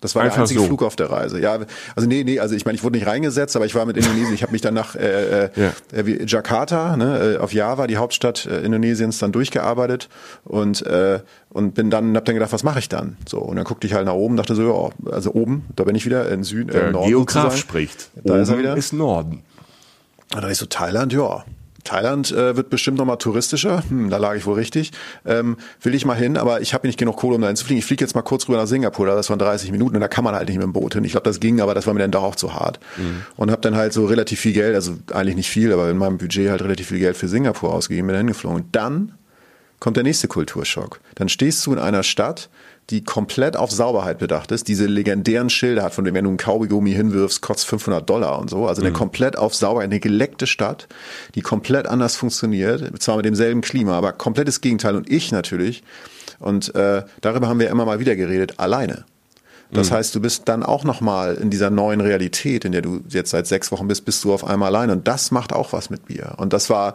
Das war Einfach der einzige so. Flug auf der Reise. Ja, also nee, nee, also ich meine, ich wurde nicht reingesetzt, aber ich war mit Indonesien. Ich habe mich dann nach äh, äh, ja. äh, Jakarta, ne, äh, auf Java, die Hauptstadt äh, Indonesiens, dann durchgearbeitet und äh, und bin dann hab dann gedacht, was mache ich dann? So und dann guckte ich halt nach oben, dachte so, ja, also oben, da bin ich wieder in Süden, äh, Norden. Geograf sozusagen. spricht. Da oben ist er wieder. Ist Norden. Und da ist so Thailand, ja, Thailand äh, wird bestimmt nochmal touristischer. Hm, da lag ich wohl richtig. Ähm, will ich mal hin, aber ich habe nicht genug Kohle, um da hinzufliegen. Ich fliege jetzt mal kurz rüber nach Singapur, das waren 30 Minuten und da kann man halt nicht mit dem Boot hin. Ich glaube, das ging, aber das war mir dann doch auch zu hart. Mhm. Und habe dann halt so relativ viel Geld, also eigentlich nicht viel, aber in meinem Budget halt relativ viel Geld für Singapur ausgegeben, bin da hingeflogen. Und dann kommt der nächste Kulturschock. Dann stehst du in einer Stadt, die komplett auf Sauberheit bedacht ist, diese legendären Schilder hat, von denen wenn du einen Kaugummi hinwirfst, kostet 500 Dollar und so. Also eine mhm. komplett auf Sauberheit, eine geleckte Stadt, die komplett anders funktioniert, zwar mit demselben Klima, aber komplettes Gegenteil. Und ich natürlich, und äh, darüber haben wir immer mal wieder geredet, alleine. Das mhm. heißt, du bist dann auch nochmal in dieser neuen Realität, in der du jetzt seit sechs Wochen bist, bist du auf einmal alleine. Und das macht auch was mit mir. Und das war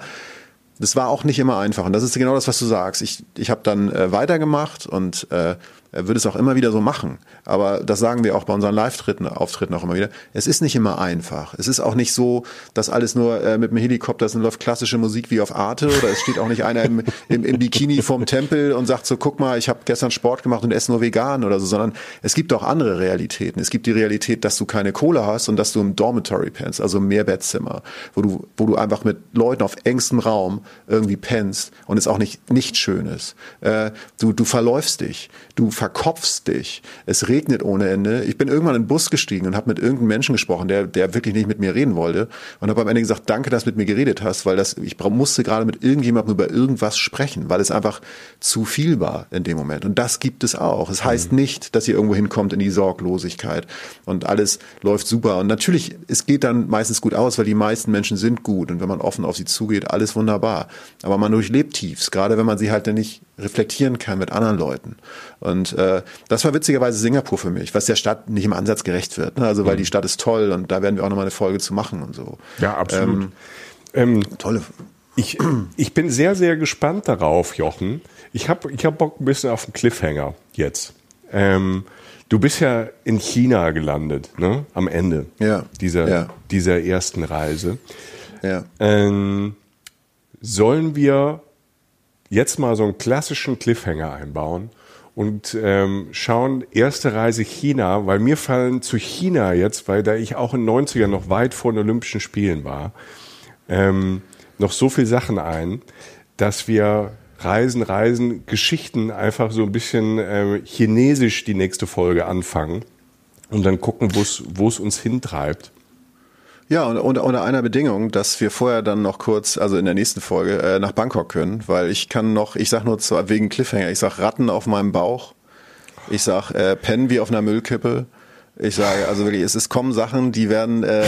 das war auch nicht immer einfach. Und das ist genau das, was du sagst. Ich, ich habe dann äh, weitergemacht und äh, würde es auch immer wieder so machen. Aber das sagen wir auch bei unseren Live-Auftritten auch immer wieder. Es ist nicht immer einfach. Es ist auch nicht so, dass alles nur äh, mit dem Helikopter und läuft klassische Musik wie auf Arte oder es steht auch nicht einer im, im, im Bikini vorm Tempel und sagt so, guck mal, ich habe gestern Sport gemacht und esse nur vegan oder so, sondern es gibt auch andere Realitäten. Es gibt die Realität, dass du keine Kohle hast und dass du im Dormitory pennst, also im Mehrbettzimmer, wo du, wo du einfach mit Leuten auf engstem Raum irgendwie pennst und es auch nicht, nicht schön ist. Äh, du, du verläufst dich, du verkopfst dich. Es regnet ohne Ende. Ich bin irgendwann in den Bus gestiegen und habe mit irgendeinem Menschen gesprochen, der, der wirklich nicht mit mir reden wollte. Und habe am Ende gesagt, danke, dass du mit mir geredet hast, weil das, ich musste gerade mit irgendjemandem über irgendwas sprechen, weil es einfach zu viel war in dem Moment. Und das gibt es auch. Es heißt mhm. nicht, dass ihr irgendwo hinkommt in die Sorglosigkeit und alles läuft super. Und natürlich, es geht dann meistens gut aus, weil die meisten Menschen sind gut. Und wenn man offen auf sie zugeht, alles wunderbar. Aber man durchlebt Tiefs, gerade wenn man sie halt dann nicht reflektieren kann mit anderen Leuten. Und äh, das war witzigerweise Singapur für mich, was der Stadt nicht im Ansatz gerecht wird. Ne? Also weil mhm. die Stadt ist toll und da werden wir auch nochmal eine Folge zu machen und so. Ja, absolut. Ähm, ähm, tolle. Ich, ich bin sehr, sehr gespannt darauf, Jochen. Ich habe ich hab Bock ein bisschen auf den Cliffhanger jetzt. Ähm, du bist ja in China gelandet, ne? Am Ende ja. dieser, ja. dieser ersten Reise. Ja. Ähm, sollen wir jetzt mal so einen klassischen Cliffhanger einbauen und ähm, schauen erste Reise China, weil mir fallen zu China jetzt, weil da ich auch in den 90ern noch weit vor den Olympischen Spielen war, ähm, noch so viel Sachen ein, dass wir Reisen, Reisen, Geschichten einfach so ein bisschen äh, chinesisch die nächste Folge anfangen und dann gucken, wo es uns hintreibt. Ja, und unter, unter einer Bedingung, dass wir vorher dann noch kurz, also in der nächsten Folge, äh, nach Bangkok können, weil ich kann noch, ich sag nur zu, wegen Cliffhanger, ich sag Ratten auf meinem Bauch, ich sag äh, Pennen wie auf einer Müllkippe, ich sage, also wirklich, es, es kommen Sachen, die werden, äh,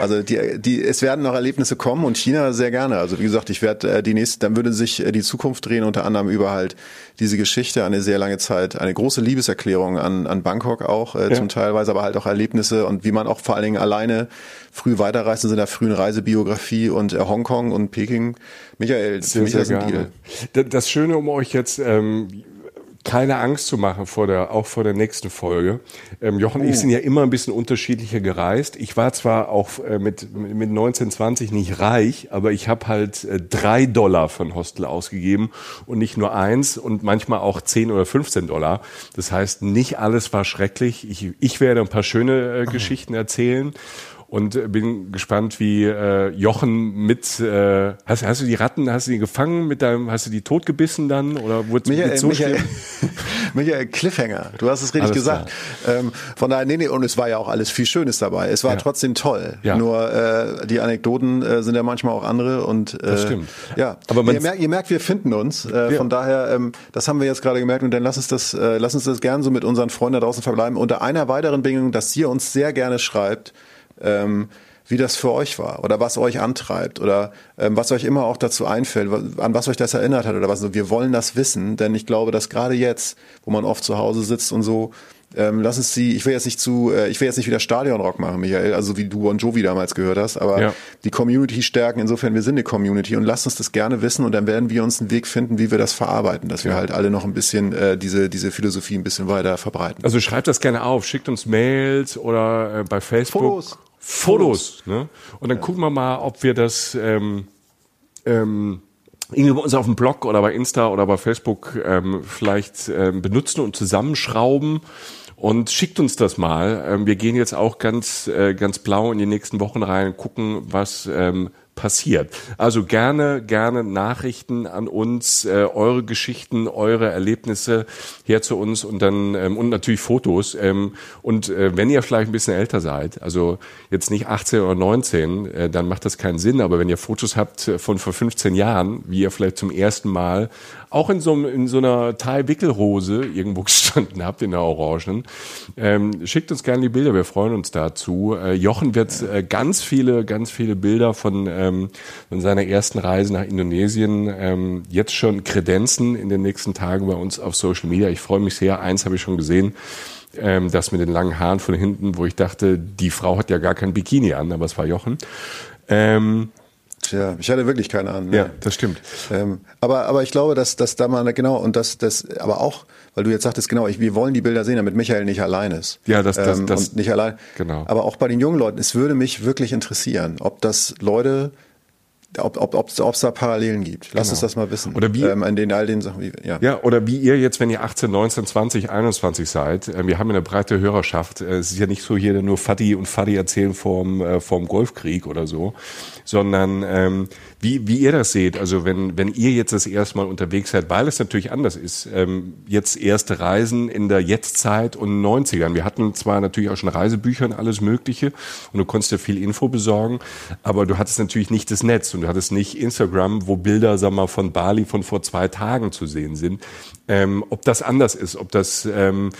also die, die, es werden noch Erlebnisse kommen und China sehr gerne. Also wie gesagt, ich werde äh, die nächste, dann würde sich äh, die Zukunft drehen, unter anderem über halt diese Geschichte, eine sehr lange Zeit, eine große Liebeserklärung an, an Bangkok auch, äh, ja. zum Teilweise, aber halt auch Erlebnisse und wie man auch vor allen Dingen alleine früh weiterreist in seiner frühen Reisebiografie und äh, Hongkong und Peking. Michael, sehr, für mich sehr das ein Deal. Das Schöne, um euch jetzt ähm, keine Angst zu machen vor der, auch vor der nächsten Folge. Ähm, Jochen und ich oh. sind ja immer ein bisschen unterschiedlicher gereist. Ich war zwar auch äh, mit, mit 1920 nicht reich, aber ich habe halt äh, drei Dollar von Hostel ausgegeben und nicht nur eins und manchmal auch zehn oder 15 Dollar. Das heißt, nicht alles war schrecklich. Ich, ich werde ein paar schöne äh, Geschichten erzählen und äh, bin gespannt, wie äh, Jochen mit äh, hast, hast du die Ratten, hast du die gefangen mit deinem, hast du die totgebissen dann oder wurde Michael, so Michael, Michael Cliffhanger, du hast es richtig alles gesagt. Ähm, von daher, nee, nee, und es war ja auch alles viel Schönes dabei. Es war ja. trotzdem toll. Ja. Nur äh, die Anekdoten äh, sind ja manchmal auch andere und äh, das stimmt. Ja, aber ihr merkt, ihr merkt, wir finden uns. Äh, ja. Von daher, ähm, das haben wir jetzt gerade gemerkt und dann lass uns das, äh, lass uns das gern so mit unseren Freunden da draußen verbleiben. Unter einer weiteren Bedingung, dass ihr uns sehr gerne schreibt ähm, wie das für euch war oder was euch antreibt oder ähm, was euch immer auch dazu einfällt, an was euch das erinnert hat oder was. Wir wollen das wissen, denn ich glaube, dass gerade jetzt, wo man oft zu Hause sitzt und so, ähm, lass es sie, ich will jetzt nicht zu, äh, ich will jetzt nicht wieder Stadionrock machen, Michael, also wie du Bon Jovi damals gehört hast, aber ja. die Community stärken, insofern wir sind eine Community und lasst uns das gerne wissen und dann werden wir uns einen Weg finden, wie wir das verarbeiten, dass wir ja. halt alle noch ein bisschen äh, diese, diese Philosophie ein bisschen weiter verbreiten. Also schreibt das gerne auf, schickt uns Mails oder äh, bei Facebook. Fotos. Fotos. Ne? Und dann ja. gucken wir mal, ob wir das ähm, ähm, irgendwie bei uns auf dem Blog oder bei Insta oder bei Facebook ähm, vielleicht ähm, benutzen und zusammenschrauben und schickt uns das mal. Ähm, wir gehen jetzt auch ganz äh, ganz blau in die nächsten Wochen rein, gucken, was ähm, passiert. Also gerne, gerne Nachrichten an uns, äh, eure Geschichten, eure Erlebnisse her zu uns und dann ähm, und natürlich Fotos. Ähm, und äh, wenn ihr vielleicht ein bisschen älter seid, also jetzt nicht 18 oder 19, äh, dann macht das keinen Sinn. Aber wenn ihr Fotos habt von vor 15 Jahren, wie ihr vielleicht zum ersten Mal auch in so, in so einer Thai-Wickelhose irgendwo gestanden habt, in der Orangenen. Ähm, schickt uns gerne die Bilder, wir freuen uns dazu. Äh, Jochen wird äh, ganz viele, ganz viele Bilder von, ähm, von seiner ersten Reise nach Indonesien ähm, jetzt schon kredenzen in den nächsten Tagen bei uns auf Social Media. Ich freue mich sehr. Eins habe ich schon gesehen. Ähm, das mit den langen Haaren von hinten, wo ich dachte, die Frau hat ja gar kein Bikini an, aber es war Jochen. Ähm, Tja, ich hatte wirklich keine Ahnung. Ne? Ja, das stimmt. Ähm, aber, aber ich glaube, dass, dass da mal, genau, und das, das, aber auch, weil du jetzt sagtest, genau, ich, wir wollen die Bilder sehen, damit Michael nicht allein ist. Ja, das, das, ähm, das. Und nicht allein. Genau. Aber auch bei den jungen Leuten, es würde mich wirklich interessieren, ob das Leute ob ob ob es da Parallelen gibt. Lass genau. uns das mal wissen. Oder wie ähm, an den all den Sachen. Wie, ja. ja, oder wie ihr jetzt, wenn ihr 18, 19, 20, 21 seid. Äh, wir haben eine breite Hörerschaft. Äh, es ist ja nicht so hier nur Fadi und Fadi erzählen vom äh, vom Golfkrieg oder so, sondern ähm, wie, wie ihr das seht, also wenn, wenn ihr jetzt das erste Mal unterwegs seid, weil es natürlich anders ist, ähm, jetzt erste Reisen in der Jetztzeit und 90ern. Wir hatten zwar natürlich auch schon Reisebücher und alles Mögliche und du konntest ja viel Info besorgen, aber du hattest natürlich nicht das Netz und du hattest nicht Instagram, wo Bilder, sag mal, von Bali von vor zwei Tagen zu sehen sind. Ähm, ob das anders ist, ob das, ähm,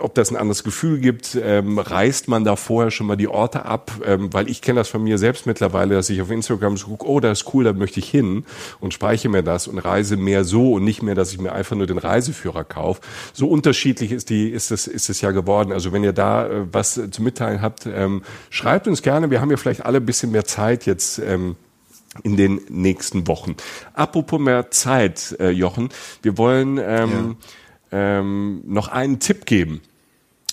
ob das ein anderes Gefühl gibt, ähm, reist man da vorher schon mal die Orte ab, ähm, weil ich kenne das von mir selbst mittlerweile, dass ich auf Instagram so gucke, oh, da ist cool, da möchte ich hin und speichere mir das und reise mehr so und nicht mehr, dass ich mir einfach nur den Reiseführer kaufe. So unterschiedlich ist die, ist es, ist es ja geworden. Also wenn ihr da äh, was zu mitteilen habt, ähm, schreibt uns gerne. Wir haben ja vielleicht alle ein bisschen mehr Zeit jetzt. Ähm, in den nächsten Wochen. Apropos mehr Zeit, äh, Jochen, wir wollen ähm, ja. ähm, noch einen Tipp geben.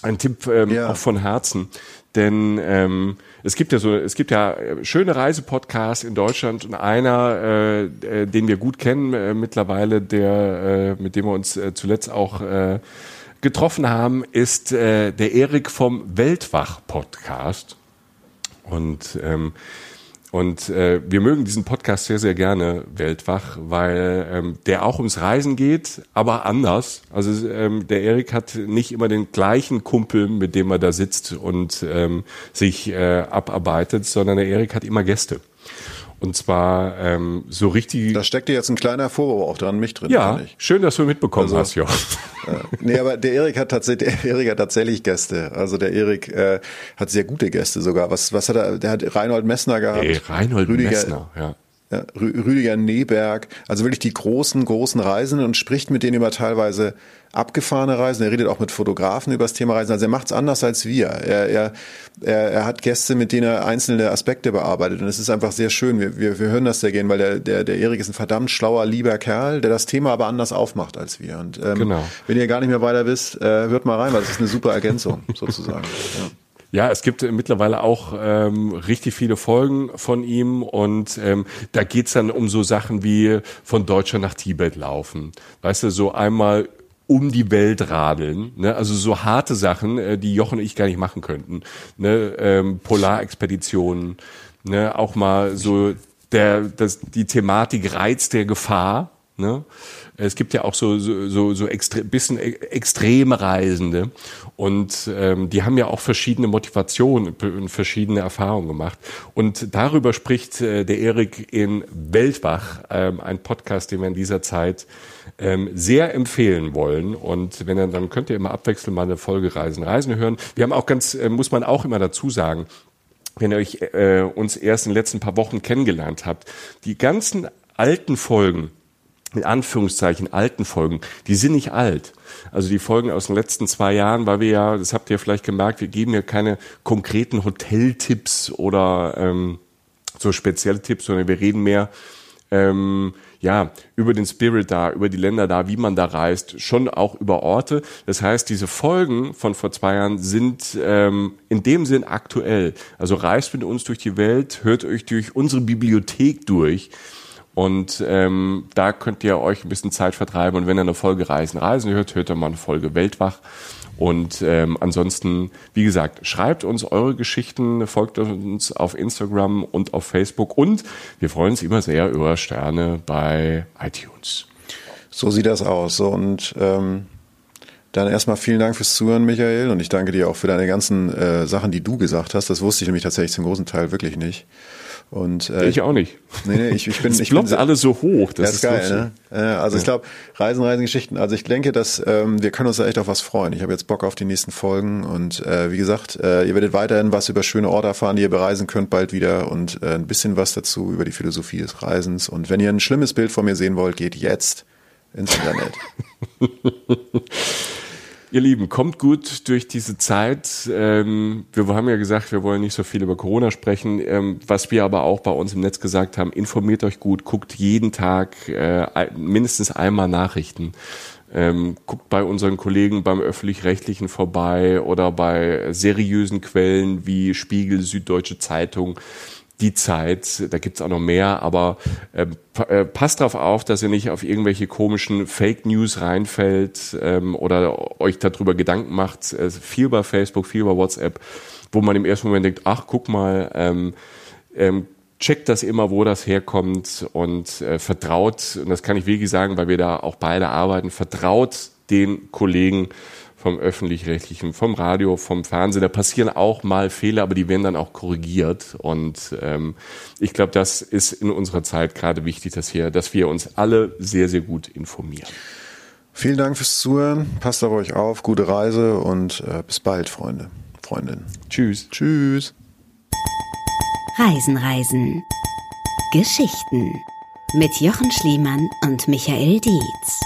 ein Tipp ähm, ja. auch von Herzen. Denn ähm, es gibt ja so, es gibt ja schöne Reisepodcasts in Deutschland und einer, äh, äh, den wir gut kennen äh, mittlerweile, der, äh, mit dem wir uns äh, zuletzt auch äh, getroffen haben, ist äh, der Erik vom Weltwach-Podcast. Und ähm, und äh, wir mögen diesen Podcast sehr, sehr gerne, Weltwach, weil ähm, der auch ums Reisen geht, aber anders. Also ähm, der Erik hat nicht immer den gleichen Kumpel, mit dem er da sitzt und ähm, sich äh, abarbeitet, sondern der Erik hat immer Gäste. Und zwar ähm, so richtig. Da steckt dir jetzt ein kleiner Vorwurf auch dran, mich drin. Ja, schön, dass du mitbekommen also, hast, Jochen. Äh, nee, aber der Erik hat tatsächlich, der Erik hat tatsächlich Gäste. Also der Erik äh, hat sehr gute Gäste sogar. Was, was hat er? Der hat Reinhold Messner gehabt. Hey, Reinhold Rüdiger, Messner, ja. Ja, Rüdiger Neberg, also wirklich die großen, großen Reisen und spricht mit denen über teilweise abgefahrene Reisen. Er redet auch mit Fotografen über das Thema Reisen. Also er macht es anders als wir. Er, er, er, er hat Gäste, mit denen er einzelne Aspekte bearbeitet. Und es ist einfach sehr schön. Wir, wir, wir hören das sehr gern, weil der, der, der Erik ist ein verdammt schlauer, lieber Kerl, der das Thema aber anders aufmacht als wir. Und ähm, genau. wenn ihr gar nicht mehr weiter wisst, äh, hört mal rein, weil das ist eine super Ergänzung sozusagen. Ja. Ja, es gibt mittlerweile auch ähm, richtig viele Folgen von ihm und ähm, da geht's dann um so Sachen wie von Deutschland nach Tibet laufen. Weißt du, so einmal um die Welt radeln, ne? also so harte Sachen, äh, die Jochen und ich gar nicht machen könnten. Ne? Ähm, Polarexpeditionen, ne? auch mal so der, das, die Thematik Reiz der Gefahr. Ne? Es gibt ja auch so so so, so extre bisschen e-, extreme Reisende und ähm, die haben ja auch verschiedene Motivationen und verschiedene Erfahrungen gemacht. Und darüber spricht äh, der Erik in Weltwach, ähm, ein Podcast, den wir in dieser Zeit ähm, sehr empfehlen wollen. Und wenn ihr, dann könnt ihr immer abwechselnd mal eine Folge Reisen, Reisen hören. Wir haben auch ganz, äh, muss man auch immer dazu sagen, wenn ihr euch äh, uns erst in den letzten paar Wochen kennengelernt habt, die ganzen alten Folgen, in Anführungszeichen alten Folgen, die sind nicht alt. Also die Folgen aus den letzten zwei Jahren, weil wir ja, das habt ihr vielleicht gemerkt, wir geben ja keine konkreten Hoteltipps oder ähm, so spezielle Tipps, sondern wir reden mehr ähm, ja, über den Spirit da, über die Länder da, wie man da reist, schon auch über Orte. Das heißt, diese Folgen von vor zwei Jahren sind ähm, in dem Sinn aktuell. Also reist mit uns durch die Welt, hört euch durch unsere Bibliothek durch. Und ähm, da könnt ihr euch ein bisschen Zeit vertreiben. Und wenn ihr eine Folge Reisen, Reisen hört, hört ihr mal eine Folge Weltwach. Und ähm, ansonsten, wie gesagt, schreibt uns eure Geschichten, folgt uns auf Instagram und auf Facebook. Und wir freuen uns immer sehr über Sterne bei iTunes. So sieht das aus. Und ähm, dann erstmal vielen Dank fürs Zuhören, Michael. Und ich danke dir auch für deine ganzen äh, Sachen, die du gesagt hast. Das wusste ich nämlich tatsächlich zum großen Teil wirklich nicht. Und, äh, ich auch nicht. Nee, nee, ich, ich bin. Es ich bin alles so hoch. Das, das ist geil, ne? Also ja. ich glaube, Reisen, Reisen, Geschichten. Also ich denke, dass ähm, wir können uns da echt auf was freuen. Ich habe jetzt Bock auf die nächsten Folgen und äh, wie gesagt, äh, ihr werdet weiterhin was über schöne Orte erfahren, die ihr bereisen könnt bald wieder und äh, ein bisschen was dazu über die Philosophie des Reisens. Und wenn ihr ein schlimmes Bild von mir sehen wollt, geht jetzt ins Internet. Ihr Lieben, kommt gut durch diese Zeit. Ähm, wir haben ja gesagt, wir wollen nicht so viel über Corona sprechen. Ähm, was wir aber auch bei uns im Netz gesagt haben, informiert euch gut, guckt jeden Tag äh, mindestens einmal Nachrichten. Ähm, guckt bei unseren Kollegen beim öffentlich-rechtlichen vorbei oder bei seriösen Quellen wie Spiegel, Süddeutsche Zeitung die Zeit, da gibt's auch noch mehr, aber ähm, äh, passt darauf auf, dass ihr nicht auf irgendwelche komischen Fake News reinfällt ähm, oder euch darüber Gedanken macht. Äh, viel bei Facebook, viel bei WhatsApp, wo man im ersten Moment denkt, ach, guck mal, ähm, ähm, checkt das immer, wo das herkommt und äh, vertraut, und das kann ich wirklich sagen, weil wir da auch beide arbeiten, vertraut den Kollegen, vom öffentlich-rechtlichen, vom Radio, vom Fernsehen. Da passieren auch mal Fehler, aber die werden dann auch korrigiert. Und ähm, ich glaube, das ist in unserer Zeit gerade wichtig, dass wir, dass wir uns alle sehr, sehr gut informieren. Vielen Dank fürs Zuhören. Passt auf euch auf. Gute Reise und äh, bis bald, Freunde, Freundinnen. Tschüss. Tschüss. Reisen, Reisen. Geschichten mit Jochen Schliemann und Michael Dietz.